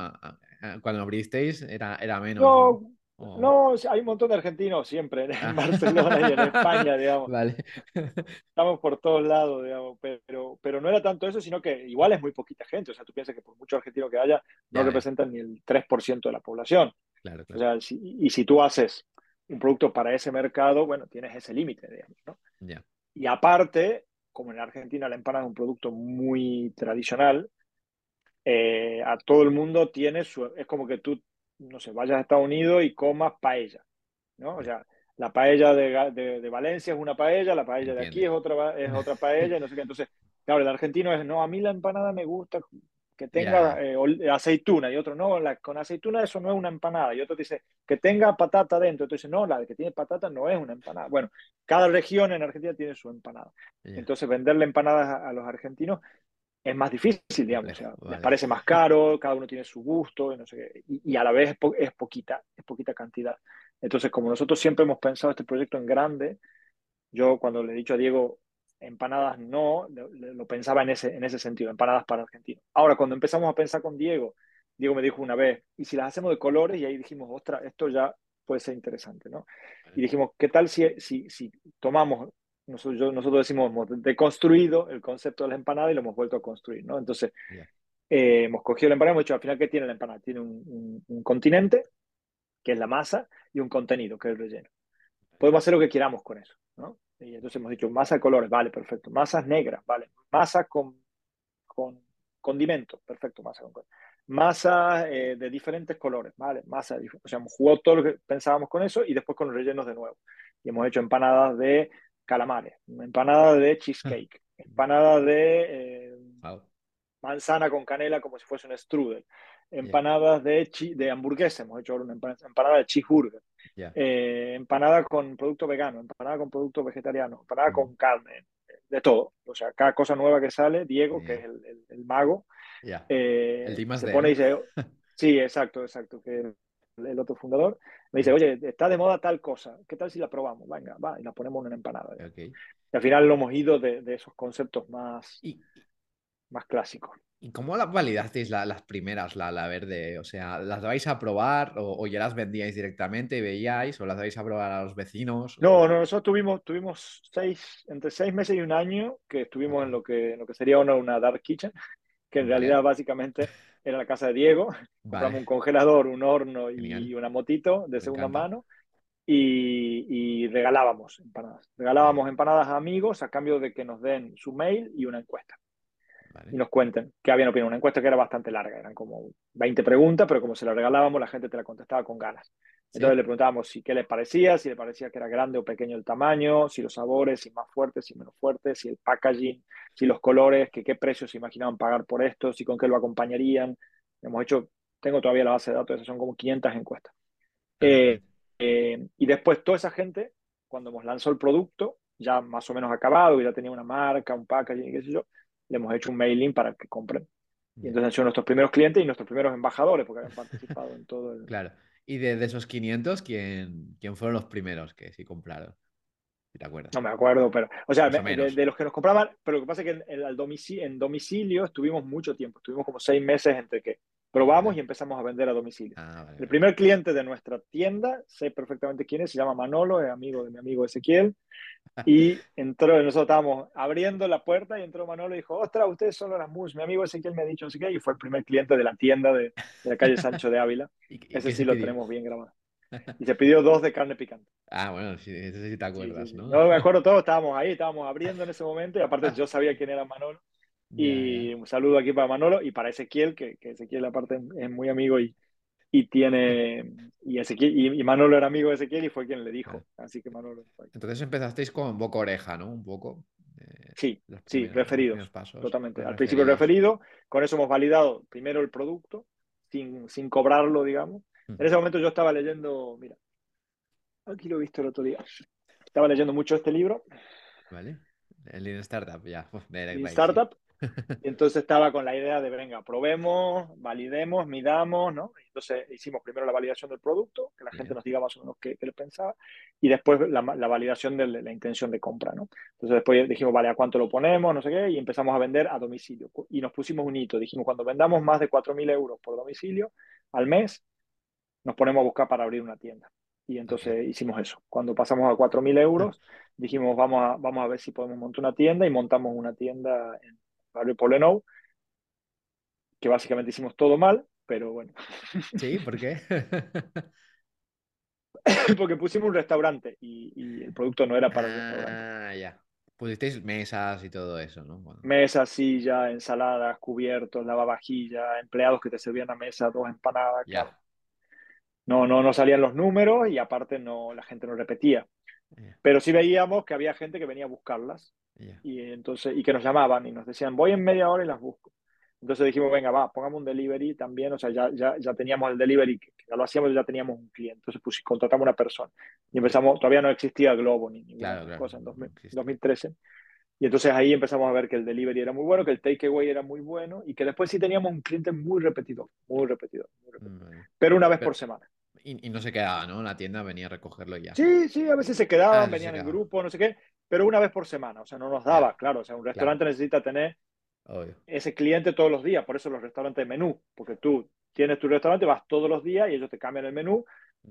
cuando abristeis era, era menos. ¿no? No, hay un montón de argentinos siempre en. Barcelona y en España, digamos. Vale. Estamos por todos lados, digamos, pero, pero no era tanto eso, sino que igual es muy poquita gente. O sea, tú piensas que por mucho argentino que haya, no representan ni el 3% de la población. Claro, O sea, y si tú haces un producto para ese mercado, bueno, tienes ese límite, digamos, ¿no? Y aparte, como en Argentina la empanada es un producto muy tradicional, eh, a todo el mundo tiene su... Es como que tú no sé, vayas a Estados Unidos y comas paella, ¿no? O sea, la paella de, de, Valencia es una paella, la paella de aquí es otra, es otra paella, no sé qué. Entonces, claro, el argentino es, no, a mí la empanada me gusta que tenga eh, aceituna, y otro, no, la, con aceituna eso no es una empanada, y otro dice, que tenga patata dentro, entonces no, la que tiene patata no es una empanada. Bueno, cada región en Argentina tiene su empanada. Entonces, venderle empanadas a los argentinos es más difícil, digamos. O sea, Les parece más caro, cada uno tiene su gusto, no sé y, a la vez es, poquita, es poquita cantidad. Entonces, como nosotros siempre hemos pensado este proyecto en grande, yo cuando le he dicho a Diego empanadas no, lo, pensaba en ese, en ese sentido, empanadas para argentinos. Ahora, cuando empezamos a pensar con Diego, Diego me dijo una vez, ¿y si las hacemos de colores? Y ahí dijimos, ostras, esto ya puede ser interesante, ¿no? Y dijimos, ¿qué tal si, si, si tomamos, nosotros, nosotros decimos, hemos deconstruido el concepto de la empanada y lo hemos vuelto a construir, ¿no? Entonces, eh, hemos cogido la empanada y hemos dicho, al final, ¿qué tiene la empanada? Tiene un, un, continente, que es la masa, y un contenido, que es el relleno. Podemos hacer lo que queramos con eso, ¿no? Y entonces hemos dicho, masa de colores, vale, perfecto. Masas negras, vale. Masa con, con condimento, perfecto, masa con Masa eh, de diferentes colores, ¿vale? Masa, o sea, hemos jugado todo lo que pensábamos con eso y después con los rellenos de nuevo. Y hemos hecho empanadas de calamares, empanadas de cheesecake, empanadas de eh, manzana con canela como si fuese un strudel, empanadas de, de hamburguesa, hemos hecho una empanada de cheeseburger, eh, empanada con producto vegano, empanada con producto vegetariano, empanada con carne, de todo. O sea, cada cosa nueva que sale, Diego, que es el, el, mago, eh, el se pone y dice, sí, exacto, exacto, que el otro fundador, me dice, oye, está de moda tal cosa, ¿qué tal si la probamos? Venga, va, y la ponemos en una empanada. Y al final lo hemos ido de, de esos conceptos más, más clásicos. ¿Y cómo la validasteis las primeras, la, la, verde? O sea, ¿las vais a probar o, ya las vendíais directamente y veíais o las vais a probar a los vecinos? No, no, nosotros tuvimos, tuvimos seis, entre seis meses y un año que estuvimos en lo que, lo que sería una, una dark kitchen, que en realidad básicamente era la casa de Diego. Compramos un congelador, un horno y, una motito de segunda mano y, y, regalábamos empanadas. Regalábamos empanadas a amigos a cambio de que nos den su mail y una encuesta y nos cuenten qué habían opinado. Una encuesta que era bastante larga, eran como 20 preguntas, pero como se la regalábamos, la gente te la contestaba con ganas. Entonces le preguntábamos si qué les parecía, si le parecía que era grande o pequeño el tamaño, si los sabores, si más fuertes, si menos fuertes, si el packaging, si los colores, que qué precios se imaginaban pagar por esto, si con qué lo acompañarían. Hemos hecho, tengo todavía la base de datos, esas son como 500 encuestas. Eh, eh, y después toda esa gente, cuando hemos lanzado el producto, ya más o menos acabado, ya tenía una marca, un packaging, qué sé yo, le hemos hecho un mailing para que compren. Y entonces han sido nuestros primeros clientes y nuestros primeros embajadores porque habían participado en todo el... Claro. Y de, esos 500, ¿quién, ¿quién fueron los primeros que sí compraron? te acuerdas. No me acuerdo, pero... O sea, de, los que nos compraban, pero lo que pasa es que en, en, domicilio, en domicilio estuvimos mucho tiempo, estuvimos como seis meses entre que probamos y empezamos a vender a domicilio. Ah, el primer cliente de nuestra tienda, sé perfectamente quién es, se llama Manolo, es amigo de mi amigo Ezequiel. Y entró, nosotros estábamos abriendo la puerta y entró Manolo y dijo, ostras, ustedes son las mus, mi amigo Ezequiel me ha dicho así que y fue el primer cliente de la tienda de, la calle Sancho de Ávila. ese sí lo tenemos bien grabado. Y se pidió dos de carne picante. Ah, bueno, sí, ese sí te acuerdas, ¿no? No, me acuerdo todos, estábamos ahí, estábamos abriendo en ese momento y aparte yo sabía quién era Manolo. Y un saludo aquí para Manolo y para Ezequiel, que, que Ezequiel aparte es muy amigo y, y tiene y, y, Manolo era amigo de Ezequiel y fue quien le dijo. Así que Manolo. Entonces empezasteis con boca oreja, ¿no? Un poco. sí, sí, referidos. totalmente. Al principio referido, con eso hemos validado primero el producto, sin, sin cobrarlo, digamos. En ese momento yo estaba leyendo, mira, aquí lo he visto el otro día. Estaba leyendo mucho este libro. Vale. El Lean Startup, ya. Startup. Y entonces estaba con la idea de, venga, probemos, validemos, midamos, ¿no? Entonces hicimos primero la validación del producto, que la gente nos diga más o menos qué, qué le pensaba, y después la, validación de la intención de compra, ¿no? Entonces después dijimos, vale, ¿a cuánto lo ponemos? No sé qué, y empezamos a vender a domicilio. Y nos pusimos un hito, dijimos, cuando vendamos más de 4.000 euros por domicilio al mes, nos ponemos a buscar para abrir una tienda. Y entonces hicimos eso. Cuando pasamos a 4.000 euros, dijimos, vamos a, vamos a ver si podemos montar una tienda y montamos una tienda en Barrio Polenou, que básicamente hicimos todo mal, pero bueno. Sí, ¿por qué? Porque pusimos un restaurante y, el producto no era para el restaurante. Ah, ya. Pusisteis mesas y todo eso, ¿no? Mesas, sillas, ensaladas, cubiertos, lavavajillas, empleados que te servían a mesa, dos empanadas. Ya. No, no, no salían los números y aparte no, la gente no repetía. Pero sí veíamos que había gente que venía a buscarlas y, entonces, y que nos llamaban y nos decían, voy en media hora y las busco. Entonces dijimos, venga, va, pongamos un delivery también, o sea, ya, ya, ya teníamos el delivery, que ya lo hacíamos, ya teníamos un cliente, entonces pues, contratamos una persona. Y empezamos, todavía no existía Globo ni ninguna cosa en 2013. Y entonces ahí empezamos a ver que el delivery era muy bueno, que el takeaway era muy bueno y que después sí teníamos un cliente muy repetido, muy repetido, pero una vez por semana. Y, no se quedaba, ¿no? La tienda venía a recogerlo ya. Sí, sí, a veces se quedaban, ah, venían en grupo, no sé qué, pero una vez por semana, o sea, no nos daba, claro, o sea, un restaurante necesita tener ese cliente todos los días, por eso los restaurantes de menú, porque tú tienes tu restaurante, vas todos los días y ellos te cambian el menú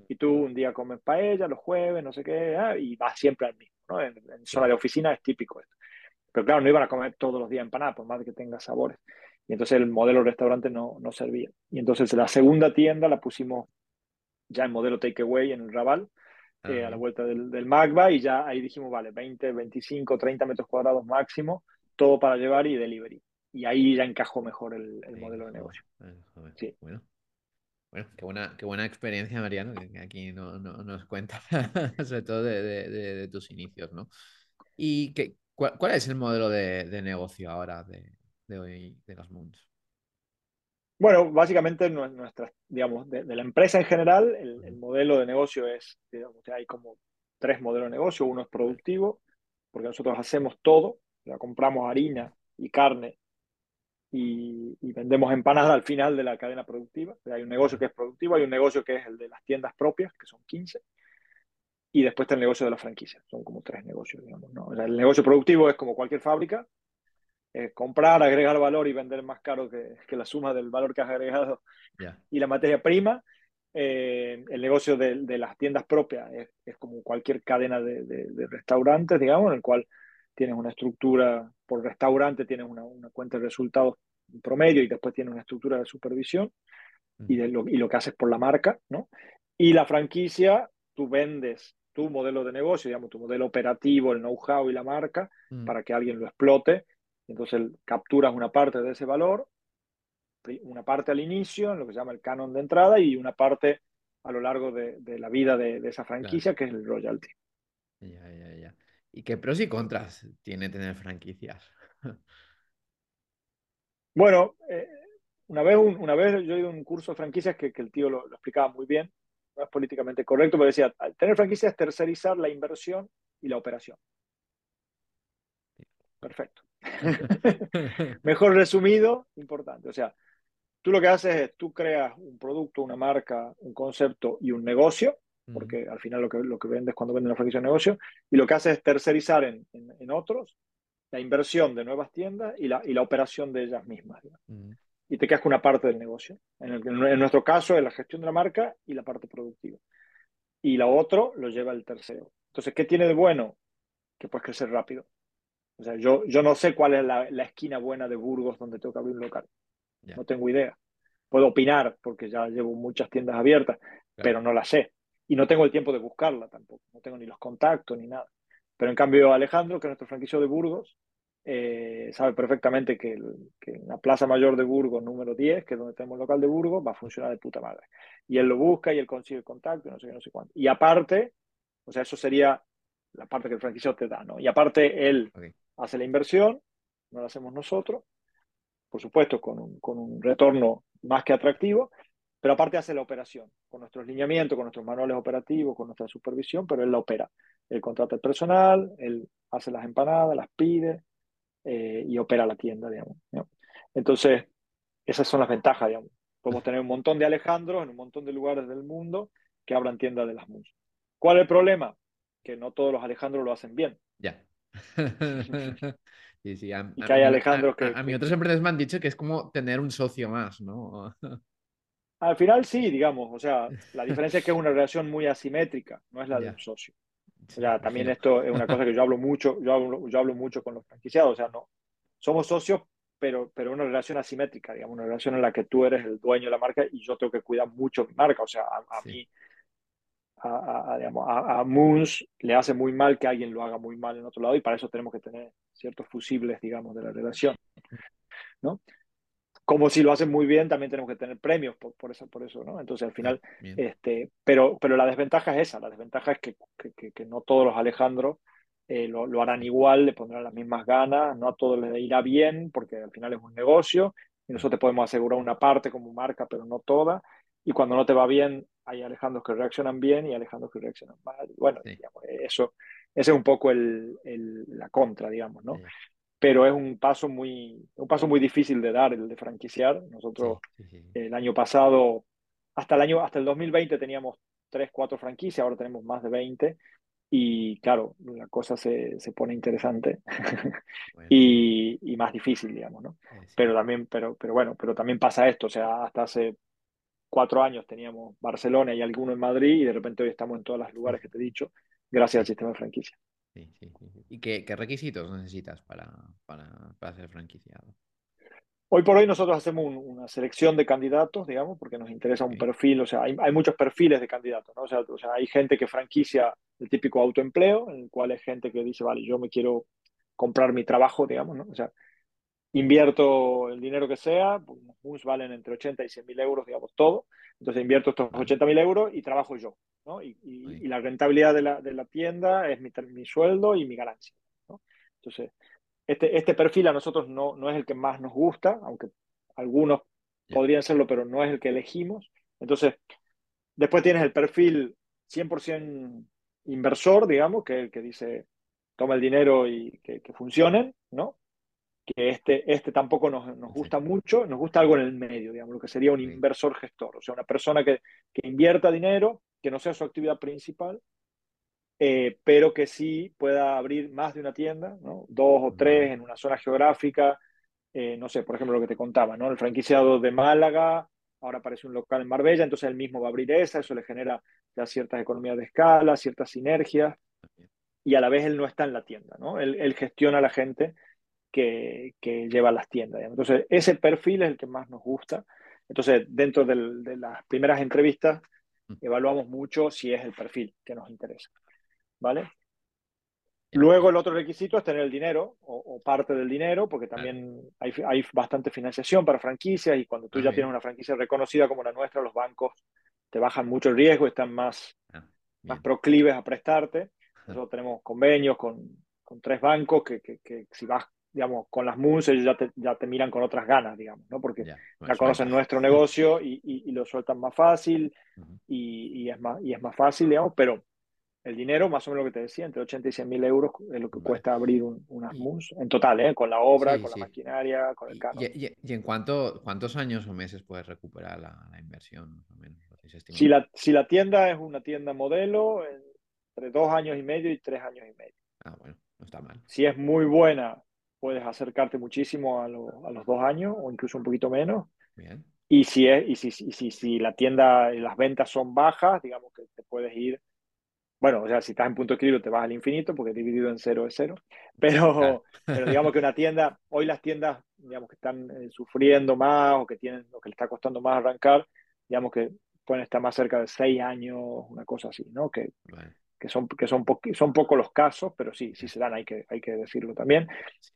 y tú un día comes paella, los jueves, no sé qué, ah, y vas siempre al mismo, ¿no? En, zona de oficina es típico esto. Pero claro, no iban a comer todos los días empanada, por más que tenga sabores. Y entonces el modelo restaurante no, no servía. Y entonces la segunda tienda la pusimos ya en modelo takeaway en el Raval, eh, a la vuelta del, del Magba, y ya ahí dijimos, vale, 20, 25, 30 metros cuadrados máximo, todo para llevar y delivery. Y ahí ya encajó mejor el, el modelo de negocio. Sí. Bueno, bueno, qué buena, qué buena experiencia, Mariano, que aquí no, no, nos cuenta, sobre todo de, de, de, tus inicios, ¿no? ¿Y qué, cuál, cuál, es el modelo de, negocio ahora de, hoy de las Moons? Bueno, básicamente nuestra, digamos, de, la empresa en general, el, el, modelo de negocio es, digamos, hay como tres modelos de negocio. Uno es productivo, porque nosotros hacemos todo, ya compramos harina y carne y, vendemos empanadas al final de la cadena productiva. hay un negocio que es productivo, hay un negocio que es el de las tiendas propias, que son 15, y después está el negocio de la franquicia. Son como tres negocios, digamos. ¿no? el negocio productivo es como cualquier fábrica, comprar, agregar valor y vender más caro que, que, la suma del valor que has agregado y la materia prima. Eh, el negocio de, de, las tiendas propias es, es como cualquier cadena de, de, restaurantes, digamos, en el cual tienes una estructura por restaurante, tienes una, una cuenta de resultados promedio y después tienes una estructura de supervisión y, de lo, y lo que haces por la marca, ¿no? Y la franquicia, tú vendes tu modelo de negocio, digamos, tu modelo operativo, el know-how y la marca, mm. para que alguien lo explote. Entonces capturas una parte de ese valor, una parte al inicio, en lo que se llama el canon de entrada, y una parte a lo largo de, de la vida de, de esa franquicia, que es el royalty. Ya, ya, ya. ¿Y qué pros y contras tiene tener franquicias? bueno, eh, una, vez una vez yo he ido a un curso de franquicias que, que el tío lo, explicaba muy bien, no es políticamente correcto, pero decía, tener franquicias es tercerizar la inversión y la operación. Perfecto. Mejor resumido, importante. O sea, tú lo que haces es, tú creas un producto, una marca, un concepto y un negocio, porque al final lo que, lo que vendes cuando vendes una franquicia de negocio, y lo que haces es tercerizar en, en, otros la inversión de nuevas tiendas y la, y la operación de ellas mismas. Y te quedas con una parte del negocio. En, en, nuestro caso es la gestión de la marca y la parte productiva. Y la otro lo lleva el tercero. Entonces, ¿qué tiene de bueno? Que puedes crecer rápido. O sea, yo, yo no sé cuál es la, la esquina buena de Burgos donde tengo que abrir un local. No tengo idea. Puedo opinar porque ya llevo muchas tiendas abiertas, pero no la sé y no tengo el tiempo de buscarla tampoco, no tengo ni los contactos ni nada. Pero en cambio Alejandro, que es nuestro franquicio de Burgos, eh, sabe perfectamente que, que, la Plaza Mayor de Burgos número 10, que es donde tenemos el local de Burgos, va a funcionar de puta madre. Y él lo busca y él consigue el contacto y no sé qué, no sé cuánto. Y aparte, o sea, eso sería la parte que el franquicio te da, ¿no? Y aparte él hace la inversión, no la hacemos nosotros, por supuesto, con un, con un retorno más que atractivo, pero aparte hace la operación, con nuestros lineamientos, con nuestros manuales operativos, con nuestra supervisión, pero él la opera. Él contrata el personal, él hace las empanadas, las pide eh, y opera la tienda, digamos. Entonces, esas son las ventajas, digamos. Podemos tener un montón de Alejandros en un montón de lugares del mundo que abran tiendas de las MUS. ¿Cuál es el problema? Que no todos los Alejandros lo hacen bien. Ya. sí, sí. y que hay Alejandros que... A, mí otras empresas me han dicho que es como tener un socio más, ¿no? Al final sí, digamos, o sea, la diferencia es que es una relación muy asimétrica, no es la de un socio. O sea, también esto es una cosa que yo hablo mucho, yo hablo, yo hablo mucho con los franquiciados, o sea, no, somos socios, pero, pero una relación asimétrica, digamos, una relación en la que tú eres el dueño de la marca y yo tengo que cuidar mucho mi marca, o sea, a, mí, a, a, digamos, a, Moons le hace muy mal que alguien lo haga muy mal en otro lado y para eso tenemos que tener ciertos fusibles, digamos, de la relación, ¿no? como si lo hacen muy bien, también tenemos que tener premios por, por, eso, por eso, ¿no? Entonces, al final, este, pero, pero la desventaja es esa, la desventaja es que, que, que no todos los Alejandros eh, lo, lo, harán igual, le pondrán las mismas ganas, no a todos les irá bien, porque al final es un negocio, y nosotros te podemos asegurar una parte como marca, pero no toda, y cuando no te va bien, hay Alejandros que reaccionan bien y Alejandros que reaccionan mal. Bueno, digamos, eso, ese es un poco el, el, la contra, digamos, ¿no? pero es un paso muy, un paso muy difícil de dar, el de franquiciar. Nosotros el año pasado, hasta el año, hasta el 2020 teníamos 3, 4 franquicias, ahora tenemos más de 20 y claro, la cosa se, se pone interesante y, y, más difícil, digamos, ¿no? Pero también, pero, pero bueno, pero también pasa esto, o sea, hasta hace cuatro años teníamos Barcelona y alguno en Madrid y de repente hoy estamos en todos los lugares que te he dicho gracias al sistema de franquicia. Sí, sí, sí. ¿Y qué, qué requisitos necesitas para, para, para, ser franquiciado? Hoy por hoy nosotros hacemos una selección de candidatos, digamos, porque nos interesa un perfil, o sea, hay, hay, muchos perfiles de candidatos, ¿no? O sea, o sea, hay gente que franquicia el típico autoempleo, en el cual hay gente que dice, vale, yo me quiero comprar mi trabajo, digamos, ¿no? O sea, invierto el dinero que sea, pues los MUS valen entre 80 y 100 mil euros, digamos, todo. Entonces invierto estos 80 mil euros y trabajo yo, ¿no? Y, y, y la rentabilidad de la, de la, tienda es mi, mi sueldo y mi ganancia, ¿no? Entonces, este, este perfil a nosotros no, no es el que más nos gusta, aunque algunos podrían serlo, pero no es el que elegimos. Entonces, después tienes el perfil 100% inversor, digamos, que el que dice, toma el dinero y que, que funcionen, ¿no? Que este, este tampoco nos, nos gusta mucho, nos gusta algo en el medio, digamos, lo que sería un inversor gestor, o sea, una persona que, que invierta dinero, que no sea su actividad principal, eh, pero que sí pueda abrir más de una tienda, ¿no? dos o tres en una zona geográfica, eh, no sé, por ejemplo, lo que te contaba, ¿no? el franquiciado de Málaga, ahora aparece un local en Marbella, entonces él mismo va a abrir esa, eso le genera ya ciertas economías de escala, ciertas sinergias, y a la vez él no está en la tienda, ¿no? Él, él gestiona a la gente que, que lleva las tiendas. Entonces, ese perfil es el que más nos gusta. Entonces, dentro del, de las primeras entrevistas, evaluamos mucho si es el perfil que nos interesa. ¿Vale? Luego el otro requisito es tener el dinero o, o parte del dinero, porque también hay, hay, bastante financiación para franquicias y cuando tú ya tienes una franquicia reconocida como la nuestra, los bancos te bajan mucho el riesgo, están más, ah, más proclives a prestarte. Nosotros tenemos convenios con, con tres bancos que, que, que, si vas digamos, con las Moons ellos ya te, ya te miran con otras ganas, digamos, ¿no? Porque ya, ya conocen nuestro negocio y, y, y, lo sueltan más fácil uh -huh. y, y, es más, y es más fácil, digamos, pero el dinero, más o menos lo que te decía, entre 80 y 100 mil euros es lo que vale. cuesta abrir un, unas Moons en total, ¿eh? Con la obra, sí, con sí. la maquinaria, con el carro. ¿Y, y, en cuánto, cuántos años o meses puedes recuperar la, la inversión? Si la, si la tienda es una tienda modelo, entre dos años y medio y tres años y medio. Ah, bueno, no está mal. Si es muy buena, puedes acercarte muchísimo a, lo, a, los dos años o incluso un poquito menos. Bien. Y si, es, y si, y si, si la tienda las ventas son bajas, digamos que te puedes ir. Bueno, o sea, si estás en punto equilibrio te vas al infinito porque dividido en cero es cero. Pero, pero digamos que una tienda, hoy las tiendas, digamos que están eh, sufriendo más o que tienen, o que le está costando más arrancar, digamos que pueden estar más cerca de seis años, una cosa así, ¿no? Que, bueno que son, que son, po son pocos los casos, pero sí, sí se dan, hay que, hay que decirlo también.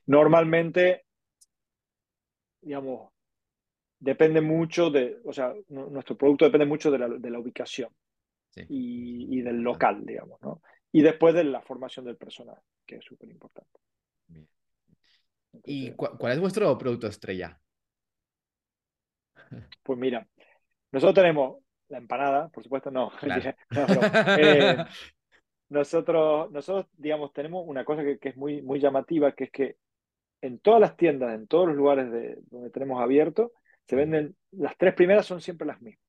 Normalmente, digamos, depende mucho de, o sea, nuestro producto depende mucho de la, de la ubicación sí. y, y, del local, digamos, ¿no? Y después de la formación del personal, que es súper importante. ¿Y cu cuál es vuestro producto estrella? Pues mira, nosotros tenemos la empanada, por supuesto, no. Claro. no, no. Eh, nosotros, nosotros, digamos, tenemos una cosa que, que, es muy, muy llamativa, que es que en todas las tiendas, en todos los lugares de, donde tenemos abierto, se venden, las tres primeras son siempre las mismas.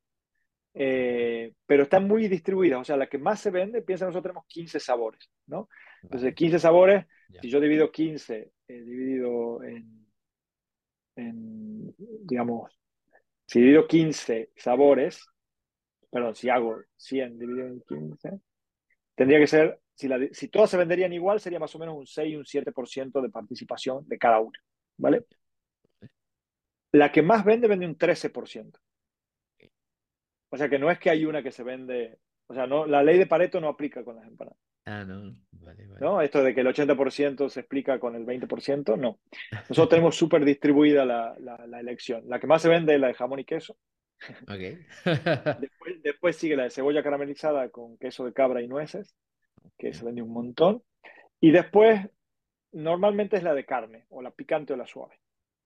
Eh, pero están muy distribuidas, o sea, la que más se vende, piensa nosotros tenemos 15 sabores, ¿no? Entonces, 15 sabores, si yo divido 15, eh, dividido en, en, digamos, si divido 15 sabores, perdón, si hago 100 dividido en 15, tendría que ser, si, la, si todas se venderían igual, sería más o menos un 6 y un 7% de participación de cada una, ¿vale? La que más vende, vende un 13%. O sea que no es que hay una que se vende, o sea, no, la ley de Pareto no aplica con las empanadas. Ah, no, vale, vale. ¿No? Esto de que el 80% se explica con el 20%, no. Nosotros tenemos súper distribuida la, la, la, elección. La que más se vende es la de jamón y queso. Okay. después, después, sigue la de cebolla caramelizada con queso de cabra y nueces, que okay. se vende un montón. Y después, normalmente es la de carne, o la picante o la suave.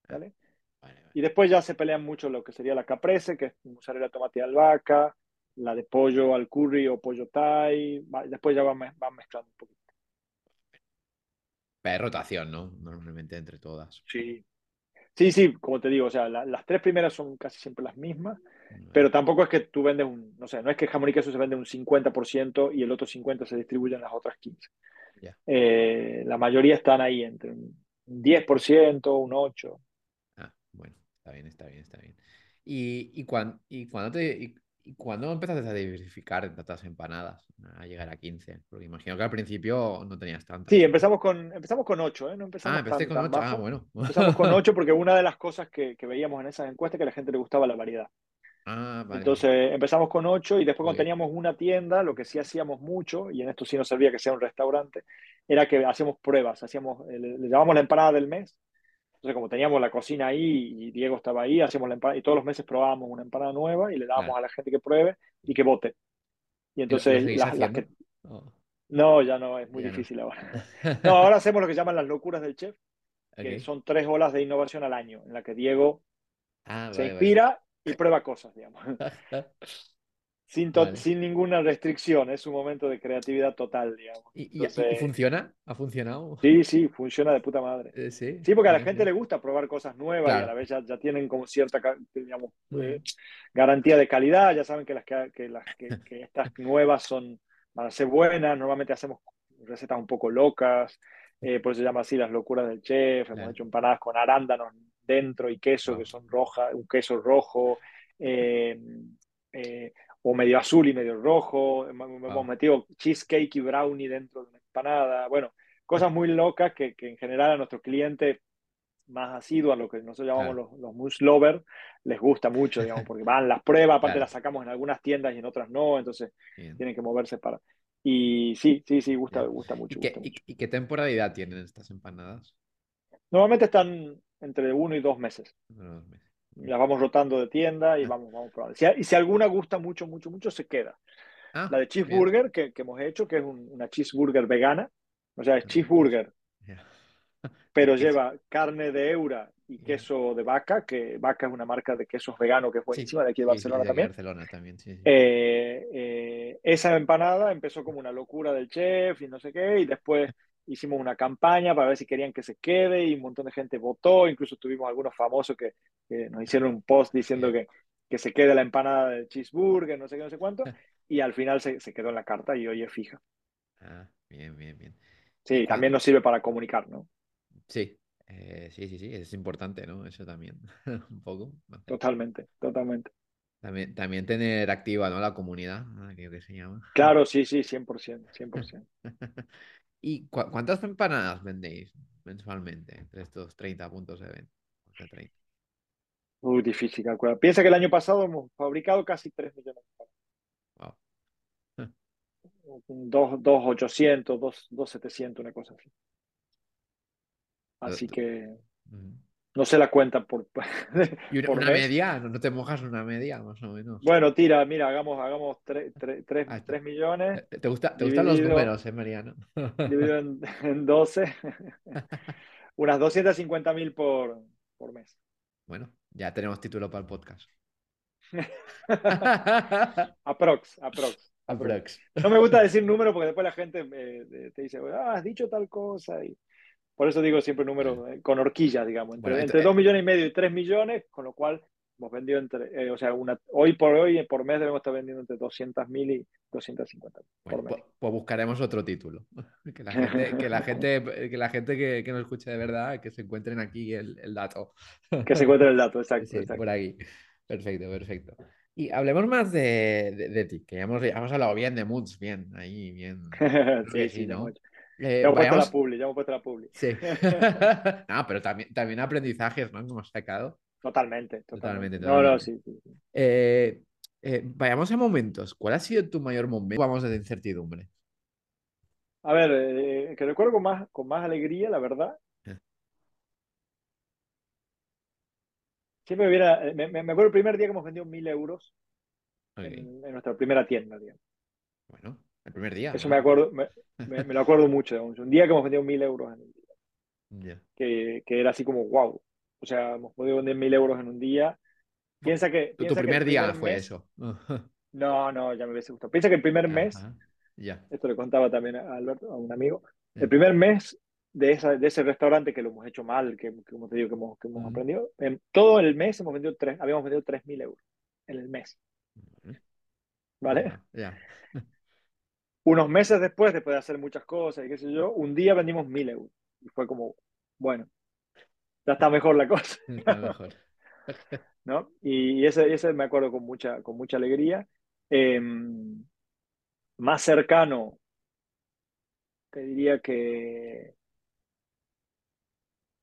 ¿vale? Vale, vale. Y después ya se pelean mucho lo que sería la caprese, que es mozzarella, tomate y albahaca, la de pollo al curry o pollo thai. Después ya van, van mezclando un poquito. Pero rotación, ¿no? Normalmente entre todas. Sí, Sí, sí, como te digo, o sea, la, las tres primeras son casi siempre las mismas, pero tampoco es que tú vendes un, no sé, no es que jamón y queso se vende un 50% y el otro 50% se distribuye en las otras 15. Yeah. Eh, la mayoría están ahí entre un 10%, un 8%. Ah, bueno, está bien, está bien, está bien. ¿Y, y, cuan- y cuándo te, y, y cuándo empezaste a diversificar tantas empanadas? A llegar a 15. Porque imagino que al principio no tenías tantas. Sí, empezamos con, empezamos con 8, ¿eh? No Ah, empezamos empezaste tan, con tan 8. Ah, bueno. Empezamos con 8 porque una de las cosas que, que veíamos en esas encuestas es que a la gente le gustaba la variedad. Ah, vale. Entonces empezamos con 8 y después cuando bien. teníamos una tienda, lo que sí hacíamos mucho, y en esto sí nos servía que sea un restaurante, era que hacíamos pruebas, hacíamos, eh, le, le llamamos la empanada del mes. Entonces como teníamos la cocina ahí y Diego estaba ahí, hacíamos la empanada y todos los meses probábamos una empanada nueva y le dábamos Claro. a la gente que pruebe y que vote. Y ¿Y lo, lo entonces las, que... Oh, No, ya no, es muy ya no. difícil ahora. No, ahora hacemos lo que llaman las locuras del chef, que son tres olas de innovación al año, en la que Diego Ah, se vale, vale. inspira y prueba cosas, digamos. Sin, Vale. sin ninguna restricción, es un momento de creatividad total, digamos. ¿Y, y- y Entonces, funciona? ¿Ha funcionado? sí, sí, funciona de puta madre. Eh, sí. Sí, porque a la gente le gusta probar cosas nuevas y a la vez ya, ya tienen como cierta, digamos, eh, garantía de calidad, ya saben que las que, que las que, que estas nuevas son van a ser buenas, normalmente hacemos recetas un poco locas, eh, por eso se llama así las locuras del chef, hemos Claro. hecho empanadas con arándanos dentro y queso que son rojas, un queso rojo, eh, o medio azul y medio rojo, hemos metido cheesecake y brownie dentro de una empanada, bueno, cosas muy locas que, que en general a nuestros clientes más asiduos, a lo que nosotros llamamos Claro. los, los mush lovers, les gusta mucho, digamos, porque van las pruebas, aparte Claro. las sacamos en algunas tiendas y en otras no, entonces Bien. tienen que moverse para... Y sí, sí, sí, gusta, Bien. gusta ¿Y mucho, qué, gusta y- mucho. y qué temporalidad tienen estas empanadas? Normalmente están entre uno y dos meses. Uno dos meses. Las vamos rotando de tienda y vamos, vamos probando. Si, y si alguna gusta mucho, mucho, mucho, se queda. Ah, La de cheeseburger que, que hemos hecho, que es un- una cheeseburger vegana, o sea, es Ah, cheeseburger, Ya. pero lleva carne de eura y queso de vaca, que vaca es una marca de quesos veganos que es Sí, buenísima, de aquí de sí, sí, Barcelona de también. Barcelona también, sí, sí. Eh, eh, esa empanada empezó como una locura del chef y no sé qué, y después hicimos una campaña para ver si querían que se quede y un montón de gente votó, incluso tuvimos algunos famosos que, que nos hicieron un post diciendo que, que se quede la empanada del cheeseburger, no sé qué, no sé cuánto, y al final se, se quedó en la carta y hoy es fija. Ah, bien, bien, bien. Sí, también nos sirve para comunicar, ¿no? Sí, eh, sí, sí, sí, es importante, ¿no? Eso también, un poco. Totalmente, totalmente. También, también tener activa, ¿no? La comunidad, que se llama. Claro, sí, sí, 100%, 100%. ¿Y cua- cuántas empanadas vendéis mensualmente entre estos 30 puntos de venta? O sea, 30. Muy difícil calcular. Piensa que el año pasado hemos fabricado casi 3 millones de Wow. Un dos- dos 800, dos- dos 700, una cosa así. Así que Ujú. No sé la cuenta por, ¿Y una, por una media? ¿No, no te mojas una media, más o menos? Bueno, tira, mira, hagamos, hagamos 3, Ah, está. millones ¿Te, te gusta, te gustan los números, eh, Mariano? dividido en, en 12, unas 250 mil por, por mes. Bueno, ya tenemos título para el podcast. Aprox, aprox. aprox. No me gusta decir número porque después la gente eh, te dice, ah, has dicho tal cosa. Y por eso digo siempre números eh, con horquillas, digamos, entre, Bueno, entre ent- 2 millones y medio y 3 millones, con lo cual hemos vendido entre, eh, o sea, una, hoy por hoy, por mes debemos estar vendiendo entre 200 mil y 250 mil Bueno, por mes. pues, pues buscaremos otro título. Que la gente, que la gente, que la gente que, que nos escuche de verdad, que se encuentren aquí el, el dato. Que se encuentre el dato, exacto. Sí, exacto. por aquí. Perfecto, perfecto. Y hablemos más de, de, de ti, que ya hemos, ya hemos hablado bien de Moods, bien, ahí, bien. sí, sí, ¿no? Eh, ya hemos puesto vayamos- la publi, ya hemos puesto la publi. Sí. no, pero también, también aprendizajes, ¿no? Que hemos sacado. Totalmente, Totalmente, totalmente. No, no, sí, sí, sí. Eh, eh, vayamos a momentos. ¿Cuál ha sido tu mayor momento? Vamos de incertidumbre. A ver, eh, que recuerdo con más, con más alegría, la verdad. Siempre hubiera, me, acuerdo el primer día que hemos vendido mil euros en, en nuestra primera tienda, digamos. Bueno, el primer día. Eso ¿no? me acuerdo, me, me- me lo acuerdo mucho. Un día que hemos vendido mil euros en un día, Ya. que, que era así como wow. O sea, hemos podido vender mil euros en un día. Piensa que. Tu, tu piensa que primer día primer fue mes- eso. No, no, ya me hubiese gustado. Piensa que el primer mes, Ajá, Ya. esto le contaba también a Alberto, a un amigo, Eh. el primer mes de, esa, de ese restaurante que lo hemos hecho mal, que, que como te digo, que hemos, que hemos Ujú. aprendido, en todo el mes hemos vendido tres, habíamos vendido tres mil euros en el mes, ¿vale? Ajá, Ya. Unos meses después, después de hacer muchas cosas y qué sé yo, un día vendimos mil euros. Y fue como, bueno, ya está mejor la cosa. Está mejor. ¿no? Y ese, ese me acuerdo con mucha, con mucha alegría. Em, más cercano, te diría que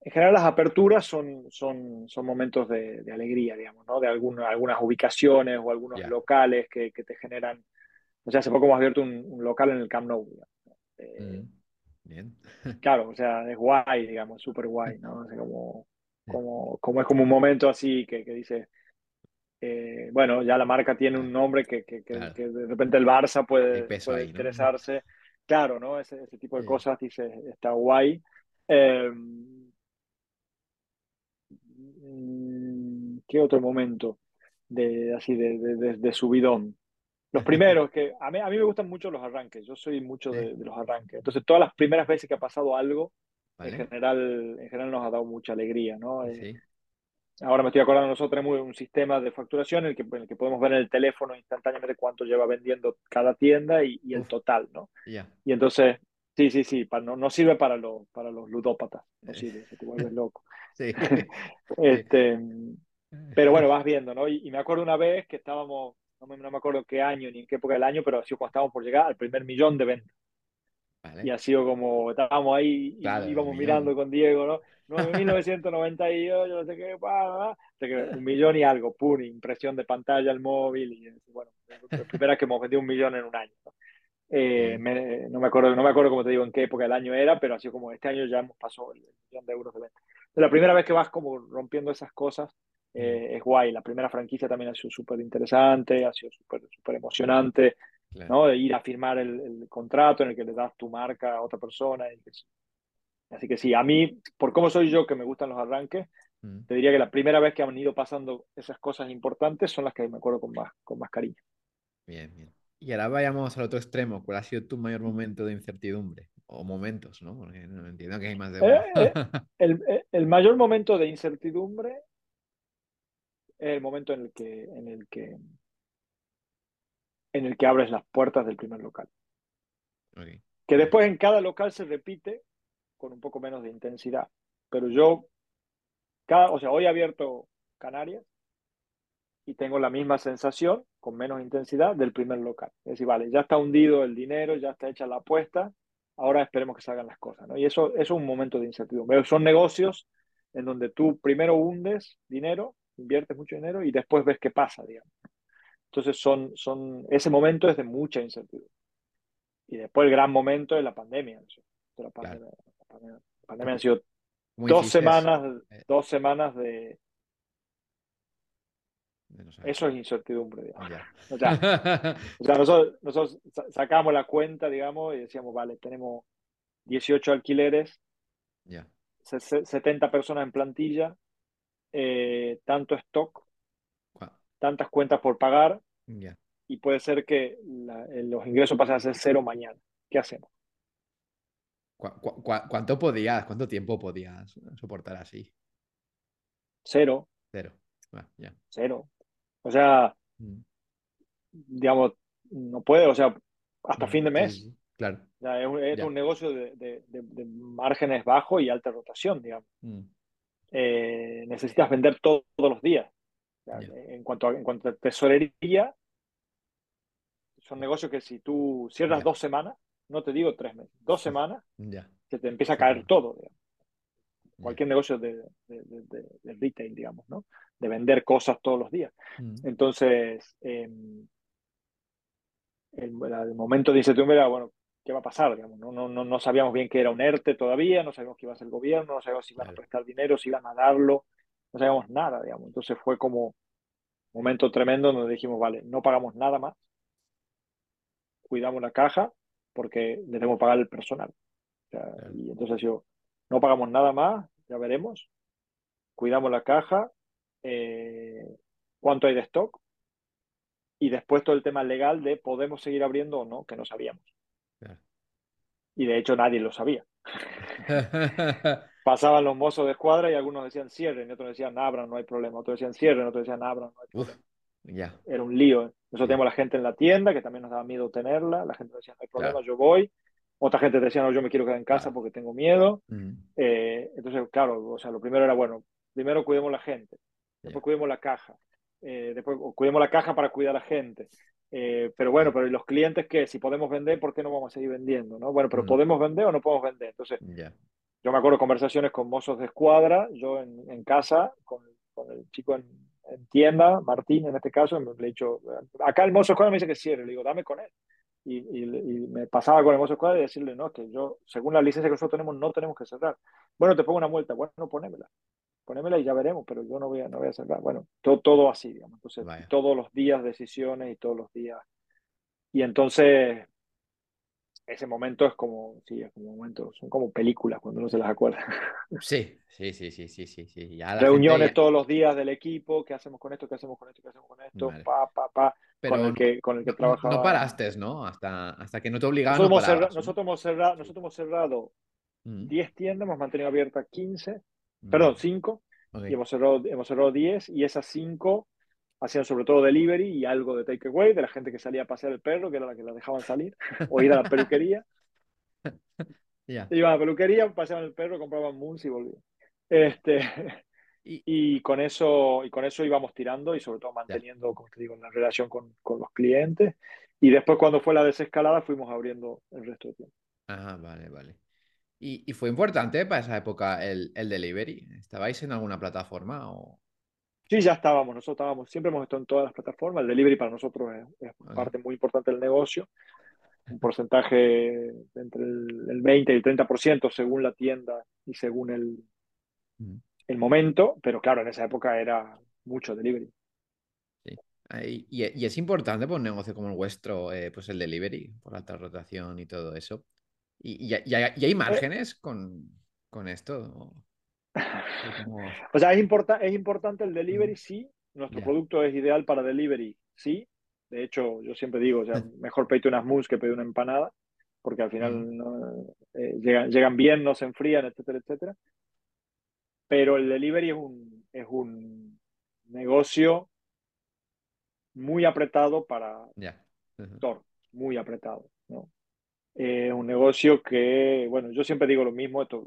en general las aperturas son, son, son momentos de, de alegría, digamos, ¿no? De alguna, algunas ubicaciones o algunos locales que, que te generan. O sea, hace poco hemos abierto un, un local en el Camp Nou. Eh, Mm, Bien. Claro, o sea, es guay, digamos, súper guay, ¿no? O sea, como, como, como es como un momento así que, que dice, eh, bueno, ya la marca tiene un nombre que, que, que- Claro. que de repente el Barça puede, peso puede ahí, ¿no? interesarse. Claro, ¿no? Ese, ese tipo de Sí. cosas, dice, está guay. Eh, mm, ¿qué otro momento de así de, de, de- de subidón? Los primeros, que a mí, a mí me gustan mucho los arranques, yo soy mucho Sí. de, de los arranques. Entonces, todas las primeras veces que ha pasado algo, en general, en general nos ha dado mucha alegría, ¿no? Eh, ahora me estoy acordando, nosotros tenemos un sistema de facturación en el que, en el que podemos ver en el teléfono instantáneamente cuánto lleva vendiendo cada tienda y, y el Uf. total, ¿no? Ya. Y entonces, sí, sí, sí, pa- no, no sirve para los, para los ludópatas, no Eh. sirve, se te vuelves loco. Sí. Este, pero bueno, vas viendo, ¿no? Y, y me acuerdo una vez que estábamos, no me, no me acuerdo qué año ni en qué época del año, pero ha sido cuando estábamos por llegar al primer millón de ventas. Vale. Y ha sido como, estábamos ahí y Claro, íbamos mirando con Diego, ¿no? 9.998, yo no sé qué, un millón y algo, pum, impresión de pantalla al móvil, y bueno, la primera que hemos vendido un millón en un año. ¿no? Eh, Bien. me- no me acuerdo, no me acuerdo como te digo en qué época del año era, pero ha sido como este año ya hemos pasado el millón de euros de venta. Es la primera vez que vas como rompiendo esas cosas, eh, es guay. La primera franquicia también ha sido súper interesante, ha sido súper emocionante, Claro. ¿no? De ir a firmar el, el contrato en el que le das tu marca a otra persona. y que sí. Así que sí, a mí, por cómo soy yo que me gustan los arranques, Mm. te diría que la primera vez que han ido pasando esas cosas importantes son las que me acuerdo con más, con más cariño. Bien, bien. Y ahora vayamos al otro extremo. ¿Cuál ha sido tu mayor momento de incertidumbre? O momentos, ¿no? Porque no entiendo que hay más de uno. Eh, eh, El, el mayor momento de incertidumbre es el momento en el que, en el que, en el que abres las puertas del primer local. Ok. Que después en cada local se repite con un poco menos de intensidad. Pero yo, cada, o sea, hoy he abierto Canarias y tengo la misma sensación, con menos intensidad, del primer local. Es decir, vale, ya está hundido el dinero, ya está hecha la apuesta, ahora esperemos que salgan las cosas. ¿no? Y eso, eso es un momento de incertidumbre. Son negocios en donde tú primero hundes dinero, inviertes mucho dinero y después ves qué pasa, digamos. Entonces, son, son, ese momento es de mucha incertidumbre. Y después el gran momento es la pandemia. ¿no? La pandemia, la pandemia, la pandemia han sido ¿Cómo dos semanas, Eh. dos semanas de... De no. Eso es incertidumbre, digamos. O sea, O sea, nosotros, nosotros sa- sacamos la cuenta, digamos, y decíamos, vale, tenemos 18 alquileres, se- 70 personas en plantilla, eh, tanto stock, tantas cuentas por pagar, y puede ser que la- eh, los ingresos pasen a ser cero mañana. ¿Qué hacemos? ¿Cuánto podías, cuánto tiempo podías soportar así? Cero, Cero. Ah, ya. cero. O sea, Mm. digamos, no puede, o sea, hasta Mm, fin de mes. Claro. O sea, es un, es Ya. un negocio de, de- de- de márgenes bajos y alta rotación, digamos. Eh, necesitas vender to- todos los días. O sea, Ya. en, cuanto a, en cuanto a tesorería, son negocios que si tú cierras dos semanas, no te digo tres meses, dos semanas, Ya. se te empieza a caer todo. digamos. Cualquier negocio de, de- de- de- de retail, digamos, ¿no? De vender cosas todos los días. Mm. Entonces, eh, el, el momento de incertidumbre era, bueno, ¿qué va a pasar? Digamos, ¿no? No, no, no sabíamos bien qué era un ERTE todavía, no sabíamos qué iba a hacer el gobierno, no sabíamos si iban a prestar dinero, si iban a darlo, no sabíamos nada, digamos. Entonces fue como un momento tremendo donde dijimos, vale, no pagamos nada más, cuidamos la caja porque debemos pagar el personal. O sea, Claro. Y entonces yo, no pagamos nada más, ya veremos, cuidamos la caja, eh, cuánto hay de stock y después todo el tema legal de podemos seguir abriendo o no, que no sabíamos. Y de hecho nadie lo sabía. Pasaban los mozos de escuadra y algunos decían cierren, y otros decían abran, no hay problema. Otros decían cierren, otros decían abran, no hay Uf, problema. Era un lío. ¿eh? Nosotros teníamos la gente en la tienda, que también nos daba miedo tenerla. La gente decía, no hay problema, yo voy. Otra gente decía, no, yo me quiero quedar en casa porque tengo miedo. Mm. Eh, entonces, claro, o sea, lo primero era, bueno, primero cuidemos la gente. después cuidemos la caja, eh, después cuidemos la caja para cuidar a la gente. Eh, pero bueno, pero los clientes qué? Si podemos vender, ¿por qué no vamos a seguir vendiendo? ¿no? Bueno, pero Mm. ¿podemos vender o no podemos vender? Entonces, Ya. yo me acuerdo conversaciones con mozos de escuadra, yo en, en casa, con, con el chico en, en tienda, Martín en este caso, me, le he dicho, acá el mozo de escuadra me dice que cierre, le digo, dame con él. Y, y, y me pasaba con el mozo de escuadra y decirle, no, que yo, según la licencia que nosotros tenemos, no tenemos que cerrar. Bueno, te pongo una multa, bueno, ponémela. Ponémela y ya veremos, pero yo no voy a, no voy a cerrar. Bueno, todo, todo así, digamos. Entonces, Vaya. todos los días decisiones y todos los días. Y entonces, ese momento es como, sí, es como momentos, son como películas cuando uno se las acuerda. Sí, sí, sí, sí, sí, sí, sí. Ya Reuniones ya- todos los días del equipo, ¿qué hacemos con esto? ¿Qué hacemos con esto? ¿Qué hacemos con esto? Vale. Pa, pa, pa, Pero con el que, con el que no, trabajaba. no paraste, ¿no? Hasta, hasta que no te obligaban, Nosotros, no hemos cerra- parabas, ¿no? nosotros, hemos cerrado, nosotros hemos cerrado Mm, 10 tiendas, hemos mantenido abiertas 15, vale. Perdón, 5, Ok. y hemos cerrado, hemos cerrado 10, y esas 5 hacían sobre todo delivery y algo de takeaway, de la gente que salía a pasear el perro, que era la que la dejaban salir, o ir a la peluquería. Ya. Iban a la peluquería, paseaban el perro, compraban moons y volvían. Este, Y- y con eso, y con eso íbamos tirando y sobre todo manteniendo, como te digo, la relación con, con los clientes. Y después cuando fue la desescalada fuimos abriendo el resto de tiempo. Ajá, vale, vale. ¿Y, y fue importante para esa época el, el delivery? ¿Estabais en alguna plataforma o...? Sí, ya estábamos, nosotros estábamos, siempre hemos estado en todas las plataformas. El delivery para nosotros es, es Ok. parte muy importante del negocio. Un porcentaje entre el, el 20 y el 30% según la tienda y según el, Mm. el momento, pero claro, en esa época era mucho delivery. Ahí- Y, y es importante para un negocio como el vuestro, eh, pues el delivery, por la alta rotación y todo eso. ¿Y, y, hay- y hay, y hay márgenes con, con esto? ¿O- sea, es, importa- es importante el delivery, sí. Nuestro producto es ideal para delivery, sí. De hecho, yo siempre digo, o sea, mejor pedirte unas mousse que pedir una empanada, porque al final no, eh, llegan, llegan bien, no se enfrían, etcétera, etcétera. Pero el delivery es un, es un negocio muy apretado para Ya. Ujú. sector, muy apretado, ¿no? Eh, un negocio que, bueno, yo siempre digo lo mismo, esto,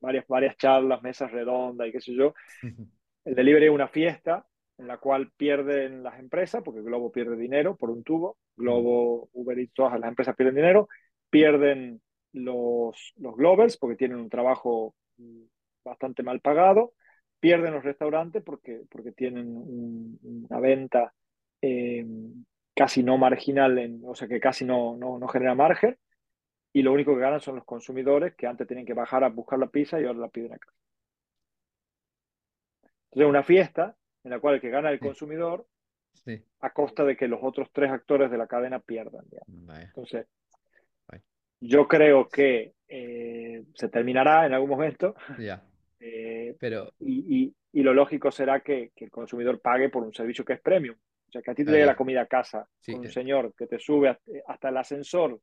varias, varias charlas, mesas redondas y qué sé yo. El delivery es una fiesta en la cual pierden las empresas, porque Globo pierde dinero por un tubo, Globo, Uber y todas las empresas pierden dinero, pierden los, los Glovers porque tienen un trabajo mm, bastante mal pagado, pierden los restaurantes porque, porque tienen un- una venta eh, casi no marginal, en, o sea que casi no, no, no genera margen, y lo único que ganan son los consumidores que antes tenían que bajar a buscar la pizza y ahora la piden acá. Entonces, una fiesta en la cual el que gana el consumidor Sí. a costa de que los otros tres actores de la cadena pierdan. Entonces, Vale. yo creo que eh, se terminará en algún momento Ya. eh, Pero, y, y- y lo lógico será que, que el consumidor pague por un servicio que es premium. O sea, que a ti te llegue la comida a casa Sí, con un eh. señor que te sube hasta, hasta el ascensor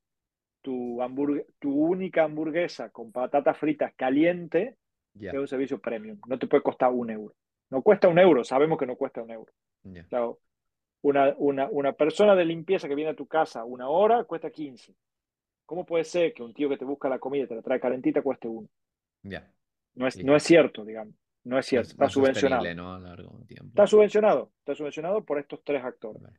tu, hamburg- tu única hamburguesa con patatas fritas caliente ya. es un servicio premium. No te puede costar un euro. No cuesta un euro, sabemos que no cuesta un euro. ya. O sea, una, una, una persona de limpieza que viene a tu casa una hora cuesta 15. ¿Cómo puede ser que un tío que te busca la comida y te la trae calentita cueste uno? No es, no es cierto, digamos. No es cierto. Está subvencionado. ¿no? A largo tiempo. Está subvencionado. Está subvencionado por estos tres actores. Vale.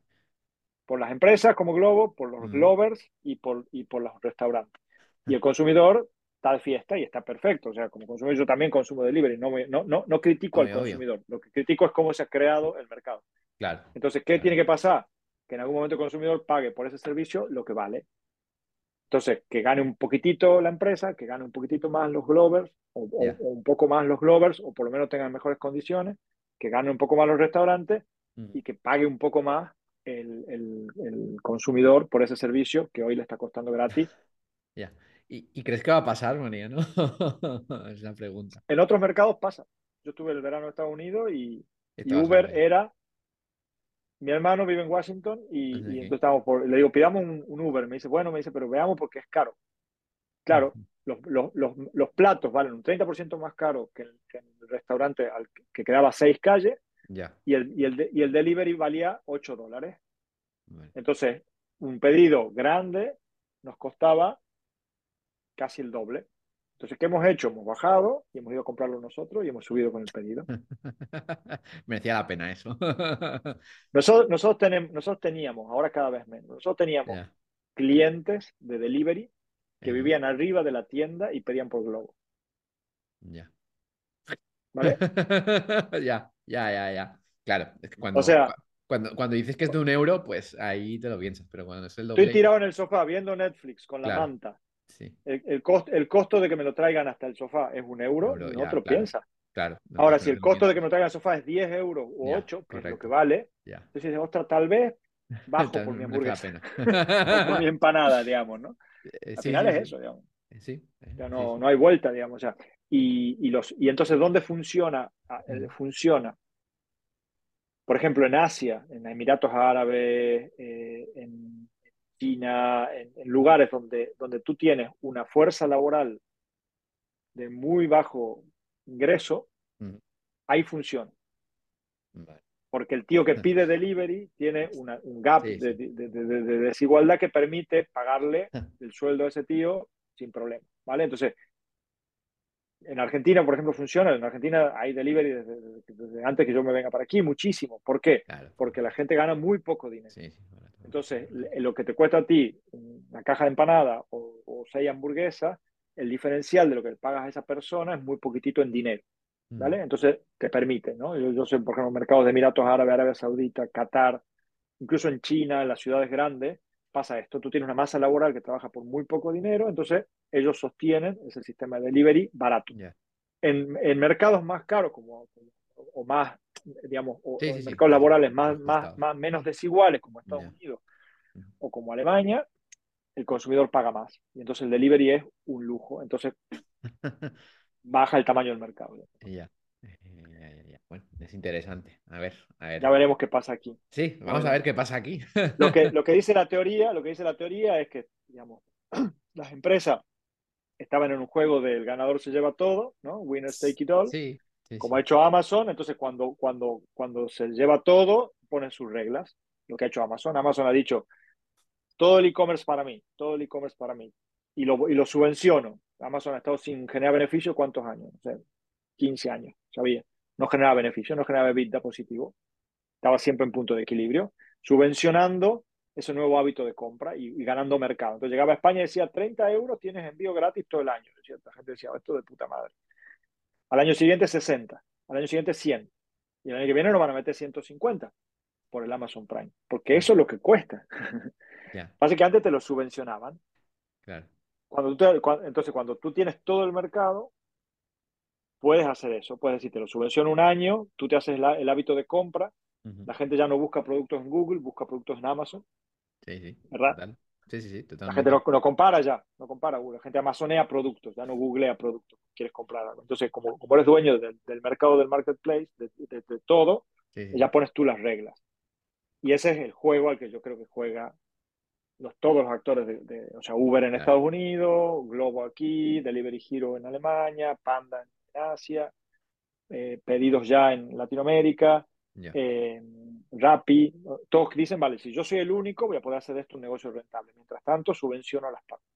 Por las empresas como Globo, por los Mm. Glovers y por, y por los restaurantes. Y el consumidor está de fiesta y está perfecto. O sea, como consumidor yo también consumo delivery. No, me- no, no, no critico al obvio. consumidor. Lo que critico es cómo se ha creado el mercado. Claro. Entonces, ¿qué Claro. tiene que pasar? Que en algún momento el consumidor pague por ese servicio lo que vale. Entonces, que gane un poquitito la empresa, que gane un poquitito más los Glovers, o, o- Ya. o un poco más los Glovers, o por lo menos tengan mejores condiciones, que gane un poco más los restaurantes Mm. y que pague un poco más el, el- el consumidor por ese servicio que hoy le está costando gratis. Ya. ¿Y, y crees que va a pasar, María? ¿No? es la pregunta. En otros mercados pasa. Yo estuve el verano en Estados Unidos y, y Uber era. Mi hermano vive en Washington y, y entonces estábamos por. Le digo, pidamos un, un Uber. Me dice, bueno, me dice, pero veamos porque es caro. Claro, los, los, los, los platos valen un 30% más caro que el, que el restaurante al que, que quedaba seis calles Ya. y el, y, el y el delivery valía 8 dólares. Entonces, un pedido grande nos costaba casi el doble. Entonces, ¿qué hemos hecho? Hemos bajado y hemos ido a comprarlo nosotros y hemos subido con el pedido. Merecía la pena eso. nosotros, nosotros, tenemos, nosotros teníamos, ahora cada vez menos, nosotros teníamos clientes de delivery que vivían arriba de la tienda y pedían por Globo. Ya. ¿Vale? ya, ya, ya, ya. Claro, es que cuando, o sea, cuando, cuando, dices que es de un euro, pues ahí te lo piensas, pero cuando es el doble... Estoy tirado en el sofá viendo Netflix con la manta. Sí. El, el, el, costo de que me lo traigan hasta el sofá es un euro, y no otro piensa. Claro. Ahora, si el costo de que me lo traigan al sofá es 10 euros o 8, que es lo que vale, ya. entonces dices, ostras, tal vez bajo por mi hamburguesa. por mi empanada, digamos, ¿no? Eh, Al final es eso, digamos. Eh, sí. Eh, ya no, no hay vuelta, digamos. O sea, y, y, los, y entonces, ¿dónde funciona? Ah, funciona, por ejemplo, en Asia, en Emiratos Árabes, en China, en, lugares donde, donde tú tienes una fuerza laboral de muy bajo ingreso, ahí funciona. Porque el tío que pide delivery tiene un gap de, desigualdad que permite pagarle el sueldo a ese tío sin problema. ¿vale? Entonces, en Argentina, por ejemplo, funciona. En Argentina hay delivery desde, antes que yo me venga para aquí, muchísimo. ¿Por qué? Porque la gente gana muy poco dinero. Entonces, lo que te cuesta a ti una caja de empanada o, o seis hamburguesas, el diferencial de lo que pagas a esa persona es muy poquitito en dinero. Mm. ¿Vale? Entonces, te permite, ¿no? Yo, sé, por ejemplo, mercados de Emiratos Árabes, Arabia Saudita, Qatar, incluso en China, en las ciudades grandes, pasa esto. Tú tienes una masa laboral que trabaja por muy poco dinero, entonces ellos sostienen ese sistema de delivery barato. En, en, mercados más caros, como, o más, digamos, o, mercados laborales más, más, más, menos desiguales, como Estados Unidos o como Alemania, el consumidor paga más. Y entonces el delivery es un lujo. Entonces baja el tamaño del mercado. Ya. Bueno, es interesante. A ver, a ver. Ya veremos qué pasa aquí. Sí, vamos a ver qué pasa aquí. Lo que, lo que dice la teoría, lo que dice la teoría es que, digamos, las empresas estaban en un juego del ganador se lleva todo, ¿no? Winner take it all. Sí, como ha hecho Amazon, entonces cuando, cuando, cuando se lleva todo, ponen sus reglas. Lo que ha hecho Amazon. Amazon ha dicho, todo el e-commerce para mí, todo el e-commerce para mí. Y lo, y lo subvenciono. Amazon ha estado sin generar beneficio, ¿cuántos años? O sea, 15 años, sabía. No generaba beneficio, no generaba EBITDA positivo. Estaba siempre en punto de equilibrio, subvencionando ese nuevo hábito de compra y, ganando mercado. Entonces llegaba a España y decía, 30 euros tienes envío gratis todo el año. La gente decía, esto de puta madre. Al año siguiente 60, al año siguiente 100. Y el año que viene nos van a meter 150 por el Amazon Prime, porque eso es lo que cuesta. Básicamente te lo subvencionaban. Claro. Cuando entonces, cuando tú tienes todo el mercado, puedes hacer eso. Puedes decir, te lo subvenciono un año, tú te haces el hábito de compra, la gente ya no busca productos en Google, busca productos en Amazon. Sí, sí. ¿Verdad? Sí, sí, sí, La gente lo, compara ya, no compara. La gente amazonea productos, ya no googlea productos, quieres comprar algo. Entonces, como, como eres dueño del, mercado del marketplace, de, de, todo, ya pones tú las reglas. Y ese es el juego al que yo creo que juega los, todos los actores de, o sea, Uber en Estados Unidos, Globo aquí, Delivery Hero en Alemania, Panda en Asia, eh, pedidos ya en Latinoamérica, eh, Rappi, todos dicen, vale, si yo soy el único, voy a poder hacer de esto un negocio rentable. Mientras tanto, subvenciono a las partes.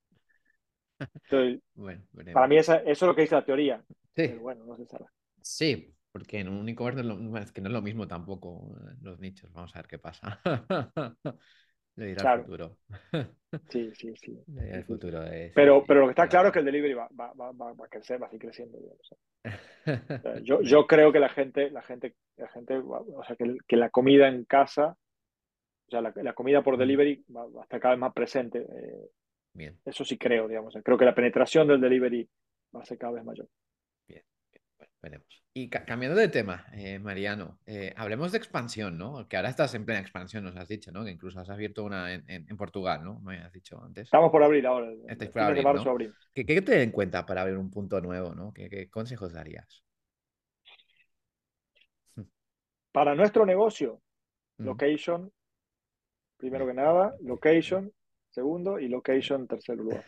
bueno, para mí eso es lo que dice la teoría. Sí. bueno, no se sabe. Sí, porque en un e-commerce no, es que no es lo mismo tampoco eh, los nichos. Vamos a ver qué pasa. Le dirá el futuro. Sí, sí, sí. el futuro pero, pero lo que está claro es que el delivery va, va, va, va a crecer, va a seguir creciendo. yo, yo creo que la gente, la gente, la gente, o sea, que, que la comida en casa, o sea, la, la comida por delivery va, a estar cada vez más presente. Eh, Bien. Eso sí creo, digamos. Creo que la penetración del delivery va a ser cada vez mayor. Y cambiando de tema, eh, Mariano, eh, hablemos de expansión, ¿no? Que ahora estás en plena expansión, nos has dicho, ¿no? Que incluso has abierto una en, Portugal, ¿no? Me has dicho antes. Estamos por abrir ahora. Estáis por abrir, ¿Qué, ¿Qué, te en cuenta para abrir un punto nuevo, ¿no? ¿Qué, consejos darías? Para nuestro negocio, location, primero que nada, location, segundo y location tercer lugar.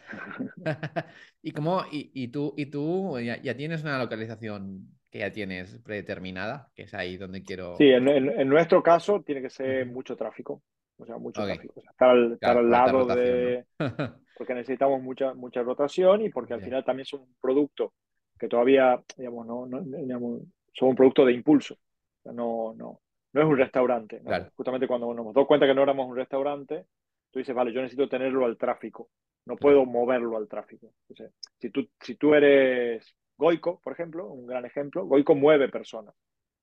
¿Y cómo, y, tú, y tú ya, tienes una localización que ya tienes predeterminada, que es ahí donde quiero... Sí, en, nuestro caso tiene que ser mucho tráfico, o sea, mucho tráfico. estar, al, lado de... porque necesitamos mucha, mucha rotación y porque al final también son un producto que todavía, digamos, no, no digamos, son un producto de impulso. No, no, no es un restaurante. Justamente cuando nos dimos cuenta que no éramos un restaurante, tú dices, vale, yo necesito tenerlo al tráfico. No puedo moverlo al tráfico. si, tú, si tú eres Goico, por ejemplo, un gran ejemplo, Goico mueve personas.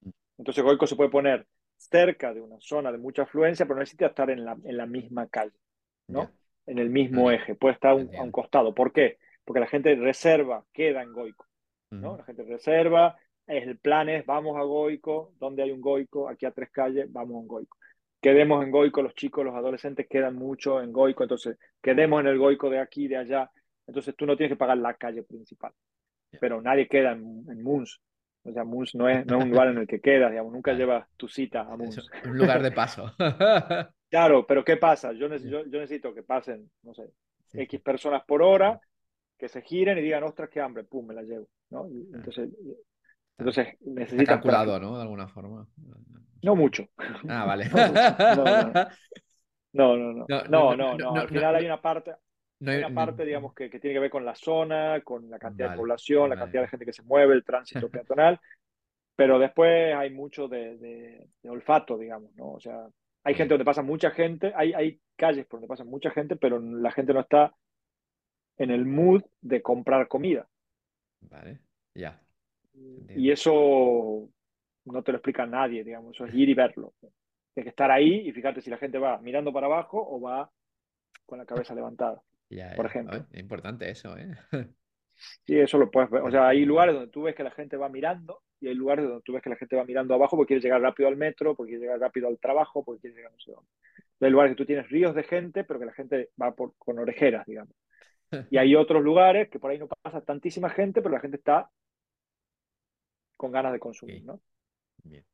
Mm. Entonces Goico se puede poner cerca de una zona de mucha afluencia, pero no necesita estar en la, en la misma calle, ¿no? En el mismo eje, puede estar a un costado. ¿Por qué? Porque la gente reserva, queda en Goico, ¿no? La gente reserva, el plan es vamos a Goico, donde hay un Goico, aquí a tres calles, vamos a un Goico. Quedemos en Goico, los chicos, los adolescentes quedan mucho en Goico, entonces quedemos en el Goico de aquí, de allá, entonces tú no tienes que pagar la calle principal. Pero nadie queda en, en Moons, o sea, Moons no es, no es un lugar en el que quedas, digamos, nunca llevas tu cita a Moons. Es un lugar de paso. claro, pero ¿qué pasa? Yo, necesito, yo, necesito que pasen, no sé, X personas por hora, que se giren y digan, ostras, qué hambre, pum, me la llevo. ¿no? entonces, entonces necesita. calculado, ¿no? De alguna forma. No mucho. Ah, vale. No, no, no. No, no, no. Al final hay una parte. Hay una parte, digamos, que, que, tiene que ver con la zona, con la cantidad de población, la cantidad de gente que se mueve, el tránsito peatonal, pero después hay mucho de, de, olfato, digamos, ¿no? O sea, hay gente donde pasa mucha gente, hay, hay calles por donde pasa mucha gente, pero la gente no está en el mood de comprar comida. Vale, ya. Y eso no te lo explica nadie, digamos, eso es ir y verlo. Tienes que estar ahí y fíjate si la gente va mirando para abajo o va con la cabeza levantada, por ejemplo. Es importante eso, ¿eh? Sí, eso lo puedes ver. O sea, hay lugares donde tú ves que la gente va mirando y hay lugares donde tú ves que la gente va mirando abajo porque quiere llegar rápido al metro, porque quiere llegar rápido al trabajo, porque quiere llegar no sé dónde. Hay lugares que tú tienes ríos de gente, pero que la gente va por, con orejeras, digamos. Y hay otros lugares que por ahí no pasa tantísima gente, pero la gente está con ganas de consumir, ¿no? Bien.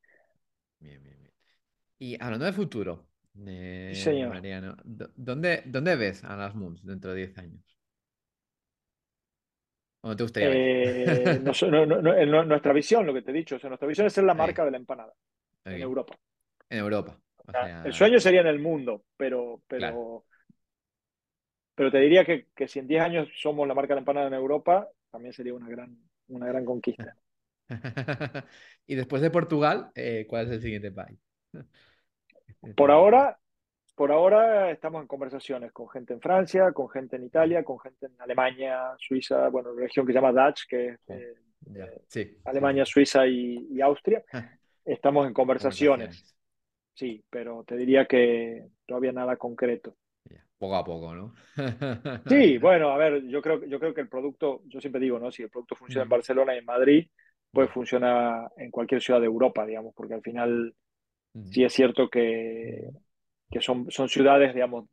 Bien, bien, bien. Y hablando de futuro, Mariano, ¿dónde, ¿dónde ves a las Moons dentro de 10 años? ¿Dónde te gustaría ver? Eh, nuestra visión, lo que te he dicho, o sea, nuestra visión es ser la marca de la empanada en Europa. En Europa. El sueño sería en el mundo, pero, pero, pero te diría que, que, si en 10 años somos la marca de la empanada en Europa, también sería una gran, una gran conquista. y después de Portugal, eh, ¿cuál es el siguiente país? por ahora, por ahora estamos en conversaciones con gente en Francia, con gente en Italia, con gente en Alemania, Suiza, bueno, región que se llama Dutch, que es eh, Alemania, Suiza y, Austria. Estamos en conversaciones. Sí, pero te diría que todavía nada concreto. Poco a poco, ¿no? sí, bueno, a ver, yo creo, yo creo que el producto, yo siempre digo, ¿no? Si el producto funciona en Barcelona y en Madrid, pues funciona en cualquier ciudad de Europa, digamos, porque al final sí es cierto que, que son, son ciudades, digamos,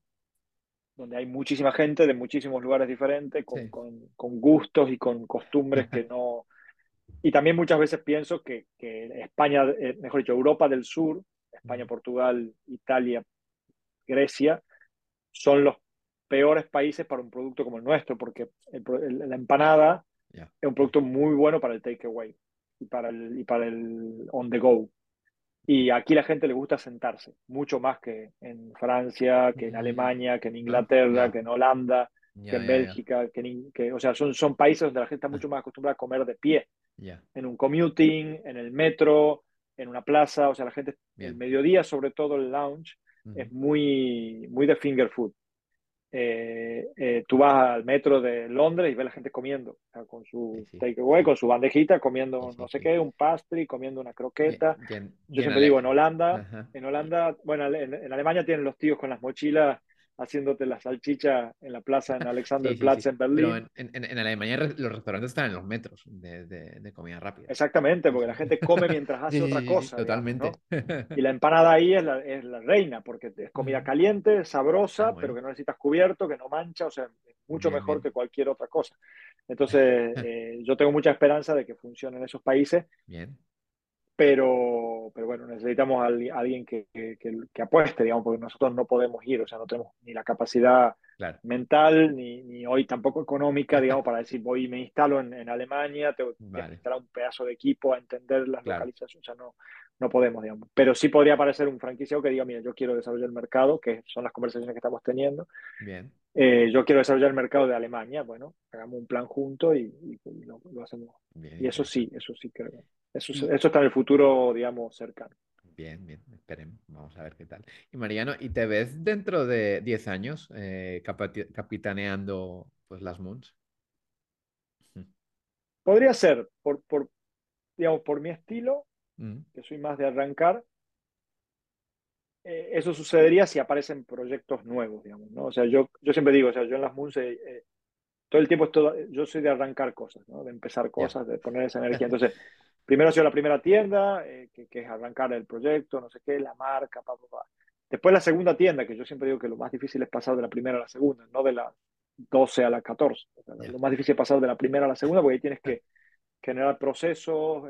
donde hay muchísima gente de muchísimos lugares diferentes, con, con, gustos y con costumbres que no... Y también muchas veces pienso que, que España, eh, mejor dicho, Europa del Sur, España, Portugal, Italia, Grecia, son los peores países para un producto como el nuestro, porque la empanada es un producto muy bueno para el takeaway y para el, y para el on the go. Y aquí la gente le gusta sentarse, mucho más que en Francia, que en Alemania, que en Inglaterra, que en Holanda, que en Bélgica, que, en, que, o sea, son, son países donde la gente está mucho más acostumbrada a comer de pie, en un commuting, en el metro, en una plaza, o sea, la gente, el mediodía, sobre todo el lounge, es muy, muy de finger food. Eh, eh, tú vas al metro de Londres y ves a la gente comiendo, con su takeaway, con su bandejita, comiendo no sé qué, un pastry, comiendo una croqueta. Yo siempre digo, en Holanda, en Holanda, bueno, en, Alemania tienen los tíos con las mochilas haciéndote la salchicha en la plaza en Alexanderplatz en Berlín. Pero en, Alemania los restaurantes están en los metros de, comida rápida. Exactamente, porque la gente come mientras hace otra cosa. Totalmente. Y la empanada ahí es la, es la, reina, porque es comida caliente, sabrosa, ah, pero que no necesitas cubierto, que no mancha, o sea, es mucho mejor que cualquier otra cosa. Entonces, eh, yo tengo mucha esperanza de que funcione en esos países. Bien pero, pero bueno, necesitamos a alguien que, que, que, apueste, digamos, porque nosotros no podemos ir, o sea, no tenemos ni la capacidad mental, ni, ni, hoy tampoco económica, digamos, para decir, voy y me instalo en, en Alemania, tengo que instalar un pedazo de equipo a entender las localizaciones, o sea, no, no podemos, digamos. Pero sí podría aparecer un franquiciado que diga, mira, yo quiero desarrollar el mercado, que son las conversaciones que estamos teniendo. Bien. Eh, yo quiero desarrollar el mercado de Alemania, bueno, hagamos un plan junto y, lo, hacemos. y eso sí, eso sí creo. Eso, eso está en el futuro, digamos, cercano. Bien, bien, esperemos, vamos a ver qué tal. Y Mariano, ¿y te ves dentro de 10 años eh, capitaneando pues, las Moons? Podría ser, por, por, digamos, por mi estilo, mm. que soy más de arrancar, eh, eso sucedería si aparecen proyectos nuevos, digamos, ¿no? O sea, yo, yo siempre digo, o sea, yo en las Moons eh, eh, todo el tiempo yo soy de arrancar cosas, ¿no? De empezar cosas, de poner esa energía. Entonces, primero ha sido la primera tienda, que, que, es arrancar el proyecto, no sé qué, la marca, pa, pa, pa. Después la segunda tienda, que yo siempre digo que lo más difícil es pasar de la primera a la segunda, no de la 12 a la 14. Lo más difícil es pasar de la primera a la segunda porque ahí tienes que generar procesos,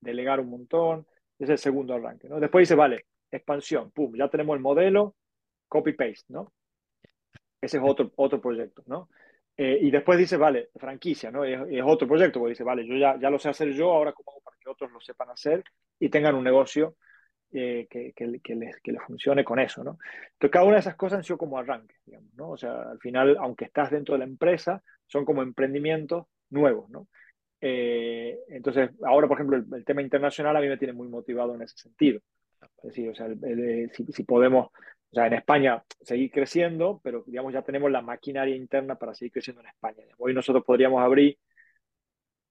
delegar un montón. Ese es el segundo arranque, ¿no? Después dice, vale, expansión, pum, ya tenemos el modelo, copy-paste, ¿no? Ese es otro, otro proyecto, ¿no? Eh, y después dice, vale, franquicia, ¿no? Es, otro proyecto, porque dice, vale, yo ya, ya lo sé hacer yo, ahora cómo hago para que otros lo sepan hacer y tengan un negocio eh, que, que, les, que les funcione con eso, ¿no? Entonces, cada una de esas cosas han sido como arranques, digamos, ¿no? O sea, al final, aunque estás dentro de la empresa, son como emprendimientos nuevos, ¿no? Eh, entonces, ahora, por ejemplo, el, tema internacional a mí me tiene muy motivado en ese sentido. O sea, si, podemos, o sea, en España seguir creciendo, pero digamos ya tenemos la maquinaria interna para seguir creciendo en España. Hoy nosotros podríamos abrir,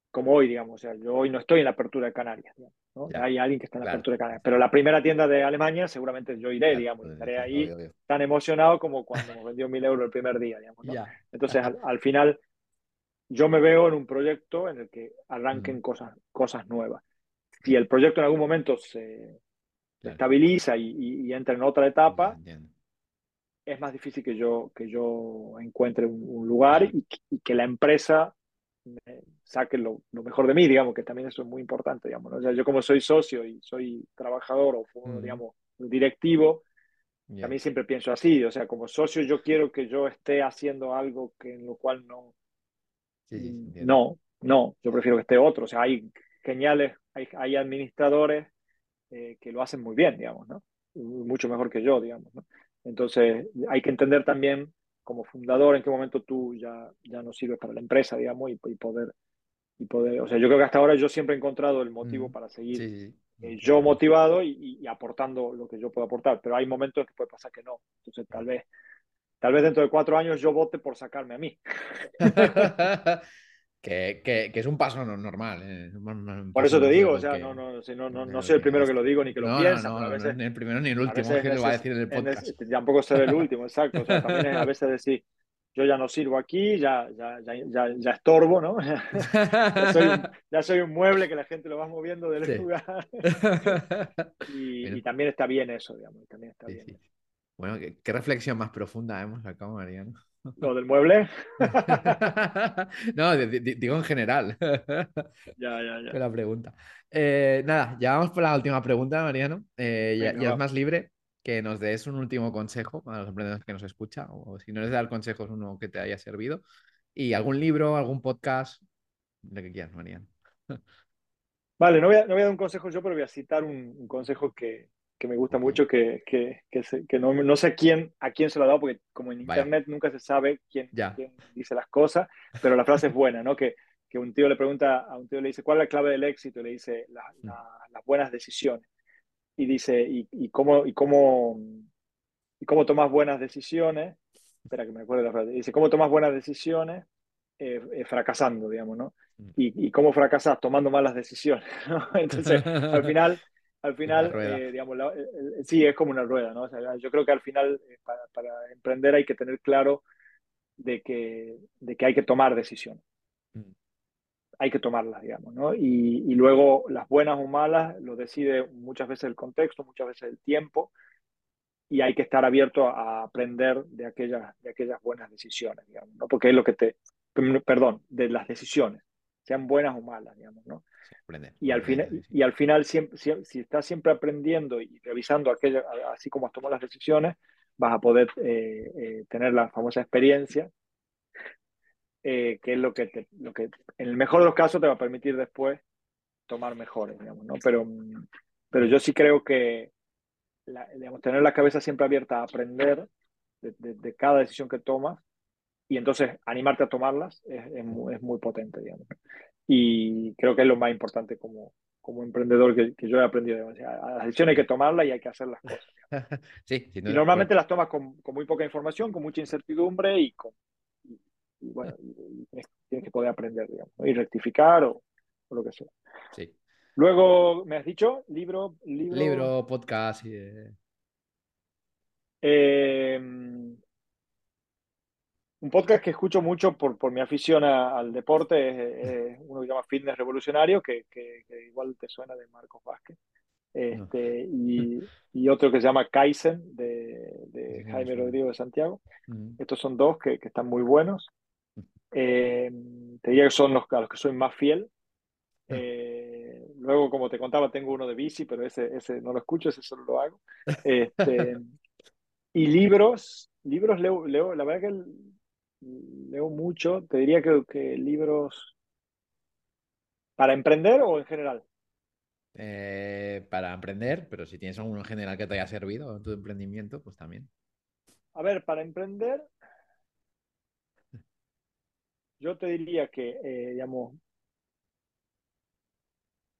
como hoy, digamos, o sea, yo hoy no estoy en la apertura de Canarias, ¿no? Hay alguien que está en la apertura de Canarias, pero la primera tienda de Alemania seguramente yo iré, digamos, estaré ahí tan emocionado como cuando me vendió mil euros el primer día, digamos, ¿no? Entonces, al, final, yo me veo en un proyecto en el que arranquen cosas, cosas nuevas. Si el proyecto en algún momento se, estabiliza y, entra en otra etapa, es más difícil que yo, que yo encuentre un, lugar y, que la empresa saque lo, mejor de mí, digamos, que también eso es muy importante, digamos. O sea, yo como soy socio y soy trabajador o, digamos, directivo, también siempre pienso así, o sea, como socio yo quiero que yo esté haciendo algo que en lo cual no... no, no, yo prefiero que esté otro, o sea, hay geniales, hay, hay administradores eh, que lo hacen muy bien, digamos, ¿no? Mucho mejor que yo, digamos, ¿no? Entonces, hay que entender también como fundador en qué momento tú ya, ya no sirves para la empresa, digamos, y, poder, y poder, o sea, yo creo que hasta ahora yo siempre he encontrado el motivo para seguir eh, yo motivado y, aportando lo que yo puedo aportar, pero hay momentos que puede pasar que no. Entonces, tal vez, tal vez dentro de cuatro años yo vote por sacarme a mí. Que, que, que, es un paso normal. Eh, Por eso te digo, o sea, no, no, no, no, no soy el primero que lo digo ni que lo piensa. No, no, veces, ni el primero ni el último, es que lo va a decir en el podcast. tampoco ser el último, exacto. O sea, también a veces decir, yo ya no sirvo aquí, ya, ya, ya, ya, estorbo, ¿no? ya, soy un, ya, soy un, mueble que la gente lo va moviendo del lugar. y, y, también está bien eso, digamos, también está bien. Bueno, ¿qué, ¿qué, reflexión más profunda hemos sacado, Mariano. ¿Lo del mueble? no, digo en general. ya, ya, ya. La pregunta. Eh, nada, ya vamos por la última pregunta, Mariano. Eh, ya, es más libre que nos des un último consejo para los emprendedores que nos escuchan, o si no les dar consejos, uno que te haya servido. Y algún libro, algún podcast, lo que quieras, Mariano. Vale, no voy, a, no voy a dar un consejo yo, pero voy a citar un consejo que, que me gusta mucho, que, que, que, no, no, sé quién, a quién se lo ha dado, porque como en Internet nunca se sabe quién, quién, dice las cosas, pero la frase es buena, ¿no? Que, que un tío le pregunta a un tío, le dice, ¿cuál es la clave del éxito? Y le dice, mm. las buenas decisiones. Y dice, ¿y, y, cómo, y, cómo, ¿y cómo tomas buenas decisiones? Espera que me acuerde la frase. Dice, ¿cómo tomas buenas decisiones? Eh, eh, fracasando, digamos, ¿no? Mm. Y, y, cómo fracasas tomando malas decisiones, ¿no? Entonces, al final al final, eh, digamos, sí, es como una rueda, ¿no? O sea, yo creo que al final, eh, para, emprender hay que tener claro de que, de que hay que tomar decisiones. Mm. Hay que tomarlas, digamos, ¿no? Y, y, luego las buenas o malas lo decide muchas veces el contexto, muchas veces el tiempo, y hay que estar abierto a aprender de aquellas, de aquellas buenas decisiones, digamos, ¿no? Porque es lo que te, perdón, de las decisiones, sean buenas o malas, digamos, ¿no? y, al final, y al final, siempre, si, estás siempre aprendiendo y revisando aquello, así como has tomado las decisiones, vas a poder eh, eh, tener la famosa experiencia, eh, que es lo que, lo que en el mejor de los casos te va a permitir después tomar mejores, digamos, ¿no? Pero, pero yo sí creo que digamos, tener la cabeza siempre abierta a aprender de, cada decisión que tomas y entonces animarte a tomarlas es, es, muy, potente, digamos. Y creo que es lo más importante como, como emprendedor que, yo he aprendido. Las decisiones hay que tomarlas y hay que hacer las cosas. sí, y normalmente las tomas con, con, muy poca información, con mucha incertidumbre y, con, y, bueno, tienes, que poder aprender, digamos, y rectificar o, o, lo que sea. Sí. Luego, ¿me has dicho? Libro, libro, libro podcast. Y, eh, un podcast que escucho mucho por, por mi afición al deporte es, uno que se llama Fitness Revolucionario, que, que, igual te suena de Marcos Vázquez. Este, y, y, otro que se llama Kaizen de, de Jaime Rodrigo de Santiago. Estos son dos que, que están muy buenos. Eh, te diría que son los a los que soy más fiel. Eh, luego, como te contaba, tengo uno de bici, pero ese, ese no lo escucho, ese solo lo hago. Este, y libros, libros leo, leo, la verdad que leo mucho, te diría que, que libros para emprender o en general. Eh, para emprender, pero si tienes alguno en general que te haya servido en tu emprendimiento, pues también. A ver, para emprender, yo te diría que, eh, digamos,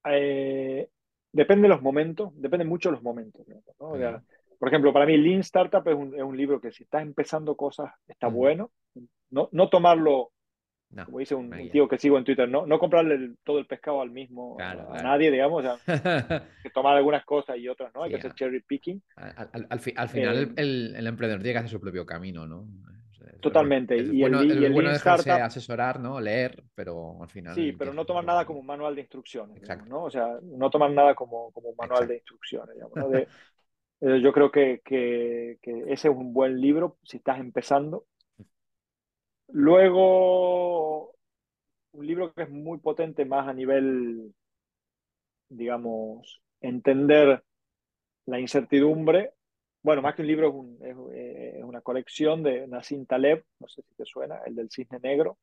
eh, depende de los momentos, depende mucho de los momentos. por ejemplo, para mí Lean Startup es un, es un, libro que si estás empezando cosas está bueno. No, no tomarlo, como dice un, tío que sigo en Twitter, no, no comprarle todo el pescado al mismo, a, nadie, digamos. que tomar algunas cosas y otras, ¿no? Hay que hacer cherry picking. Al, al, final el, eh, el, el, emprendedor tiene que hacer su propio camino, ¿no? Totalmente. y bueno, el, el bueno dejarse asesorar, ¿no? Leer, pero al final. Sí, pero no tomar nada como un manual de instrucciones. Exacto. ¿no? O sea, no tomar nada como, como un manual de instrucciones. Digamos, ¿no? de, eh, yo creo que, que, que, ese es un buen libro si estás empezando. Luego, un libro que es muy potente más a nivel, digamos, entender la incertidumbre bueno, más que un libro es, eh, una colección de Nassim Taleb, no sé si te suena, el del Cisne Negro.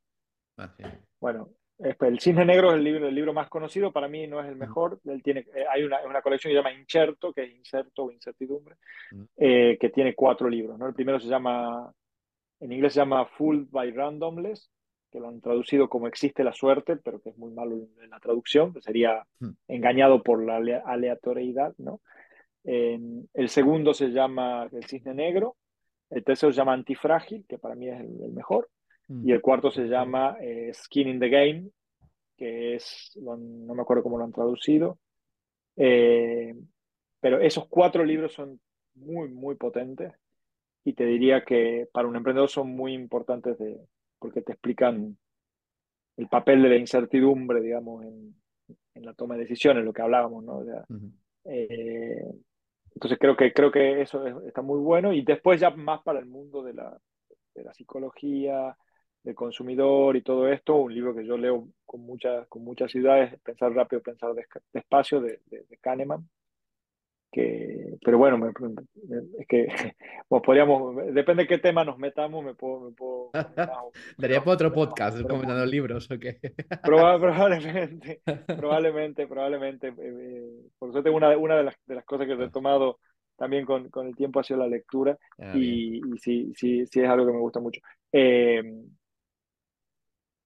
Ah, bueno, el Cisne Negro es el libro, el libro más conocido, para mí no es el mejor. Él tiene, eh, hay una, una, colección que se llama Incerto, que es inserto o incertidumbre, eh, que tiene cuatro libros. ¿no? El primero se llama, en inglés se llama Fooled by Randomness, que lo han traducido como existe la suerte, pero que es muy malo en la traducción, que sería engañado por la aleatoriedad, ¿no? el segundo se llama El Cisne Negro. El tercero se llama Antifrágil, que para mí es el, mejor. Mm. Y el cuarto se llama eh, Skin in the Game, que es, no me acuerdo cómo lo han traducido. Eh, pero esos cuatro libros son muy, muy potentes. Y te diría que para un emprendedor son muy importantes de, porque te explican el papel de la incertidumbre, digamos, en, en la toma de decisiones, lo que hablábamos, ¿no? Entonces creo que, creo que eso está muy bueno. Y después ya más para el mundo de la, de la psicología, del consumidor y todo esto, un libro que yo leo con muchas, con muchas ciudades, Pensar rápido, pensar despacio, de, de, de Kahneman, que, pero bueno, es que podríamos, depende de qué tema nos metamos, me puedo... Me puedo Daría para otro podcast comentando libros o qué. probablemente, probablemente, probablemente. Eh, eh, por suerte, una, una de, las, de las cosas que he ah. retomado también con, con el tiempo ha sido la lectura ah, y, y, sí, sí, sí es algo que me gusta mucho. Eh,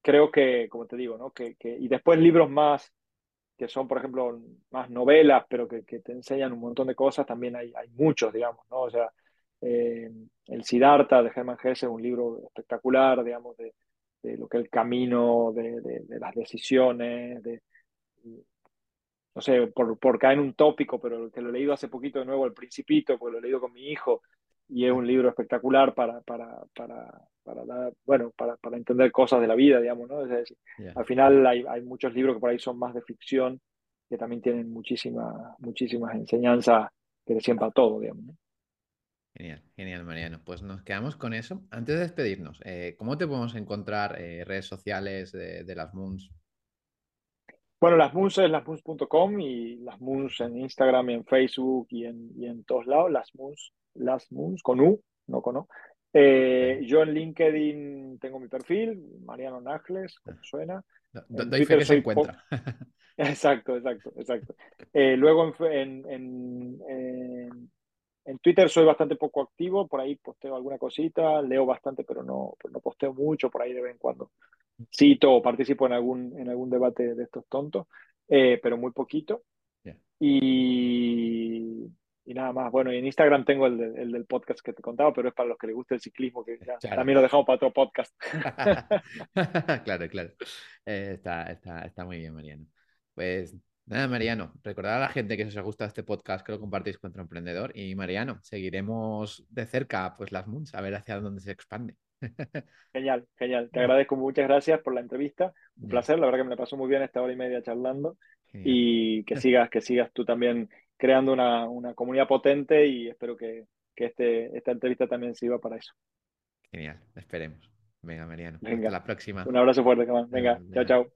creo que, como te digo, ¿no? Que, que, y después libros más que son, por ejemplo, más novelas, pero que, te enseñan un montón de cosas, también hay, muchos, digamos, ¿no? O sea, eh, El Siddhartha de Hermann Hesse es un libro espectacular, digamos, de, de lo que es el camino, de, de, las decisiones, de, no sé, por, por caer en un tópico, pero que lo he leído hace poquito de nuevo, El Principito, porque lo he leído con mi hijo, y es un libro espectacular para, para, para, bueno, para, para, entender cosas de la vida, digamos, ¿no? Es decir, Al final hay, hay, muchos libros que por ahí son más de ficción, que también tienen muchísimas muchísimas enseñanzas que decían para todo, digamos. Genial, genial, Mariano. Pues nos quedamos con eso. Antes de despedirnos, eh, ¿cómo te podemos encontrar eh, redes sociales de, de, las Moons? Bueno, las Moons es lasmoons.com y las Moons en Instagram y en Facebook y en, y en todos lados, las Moons, las Moons con U, no con O. Eh, yo en LinkedIn tengo mi perfil, Mariano Nájles, como ah. suena. Doy fe que se encuentra. Exacto, exacto, exacto. Eh, luego en, en, en Twitter soy bastante poco activo, por ahí posteo alguna cosita, leo bastante, pero no, no posteo mucho, por ahí de vez en cuando cito o participo en algún, en algún debate de estos tontos, eh, pero muy poquito. Y, y, nada más. Bueno, y en Instagram tengo el, el, del podcast que te contaba, pero es para los que les gusta el ciclismo, que también lo dejamos para otro podcast. claro, claro. Eh, está, está, está muy bien, Mariano. Pues Nada, Mariano, recordad a la gente que os ha gustado este podcast que lo compartís con otro emprendedor. Y Mariano, seguiremos de cerca pues las Moons, a ver hacia dónde se expande. Genial, genial. Te agradezco, muchas gracias por la entrevista. Un placer, la verdad que me la pasó muy bien esta hora y media charlando. Y que sigas, que sigas tú también creando una, una comunidad potente y espero que, que este, esta entrevista también sirva para eso. Genial, esperemos. Venga, Mariano. Venga. Hasta la próxima. Un abrazo fuerte, Venga, chao, chao.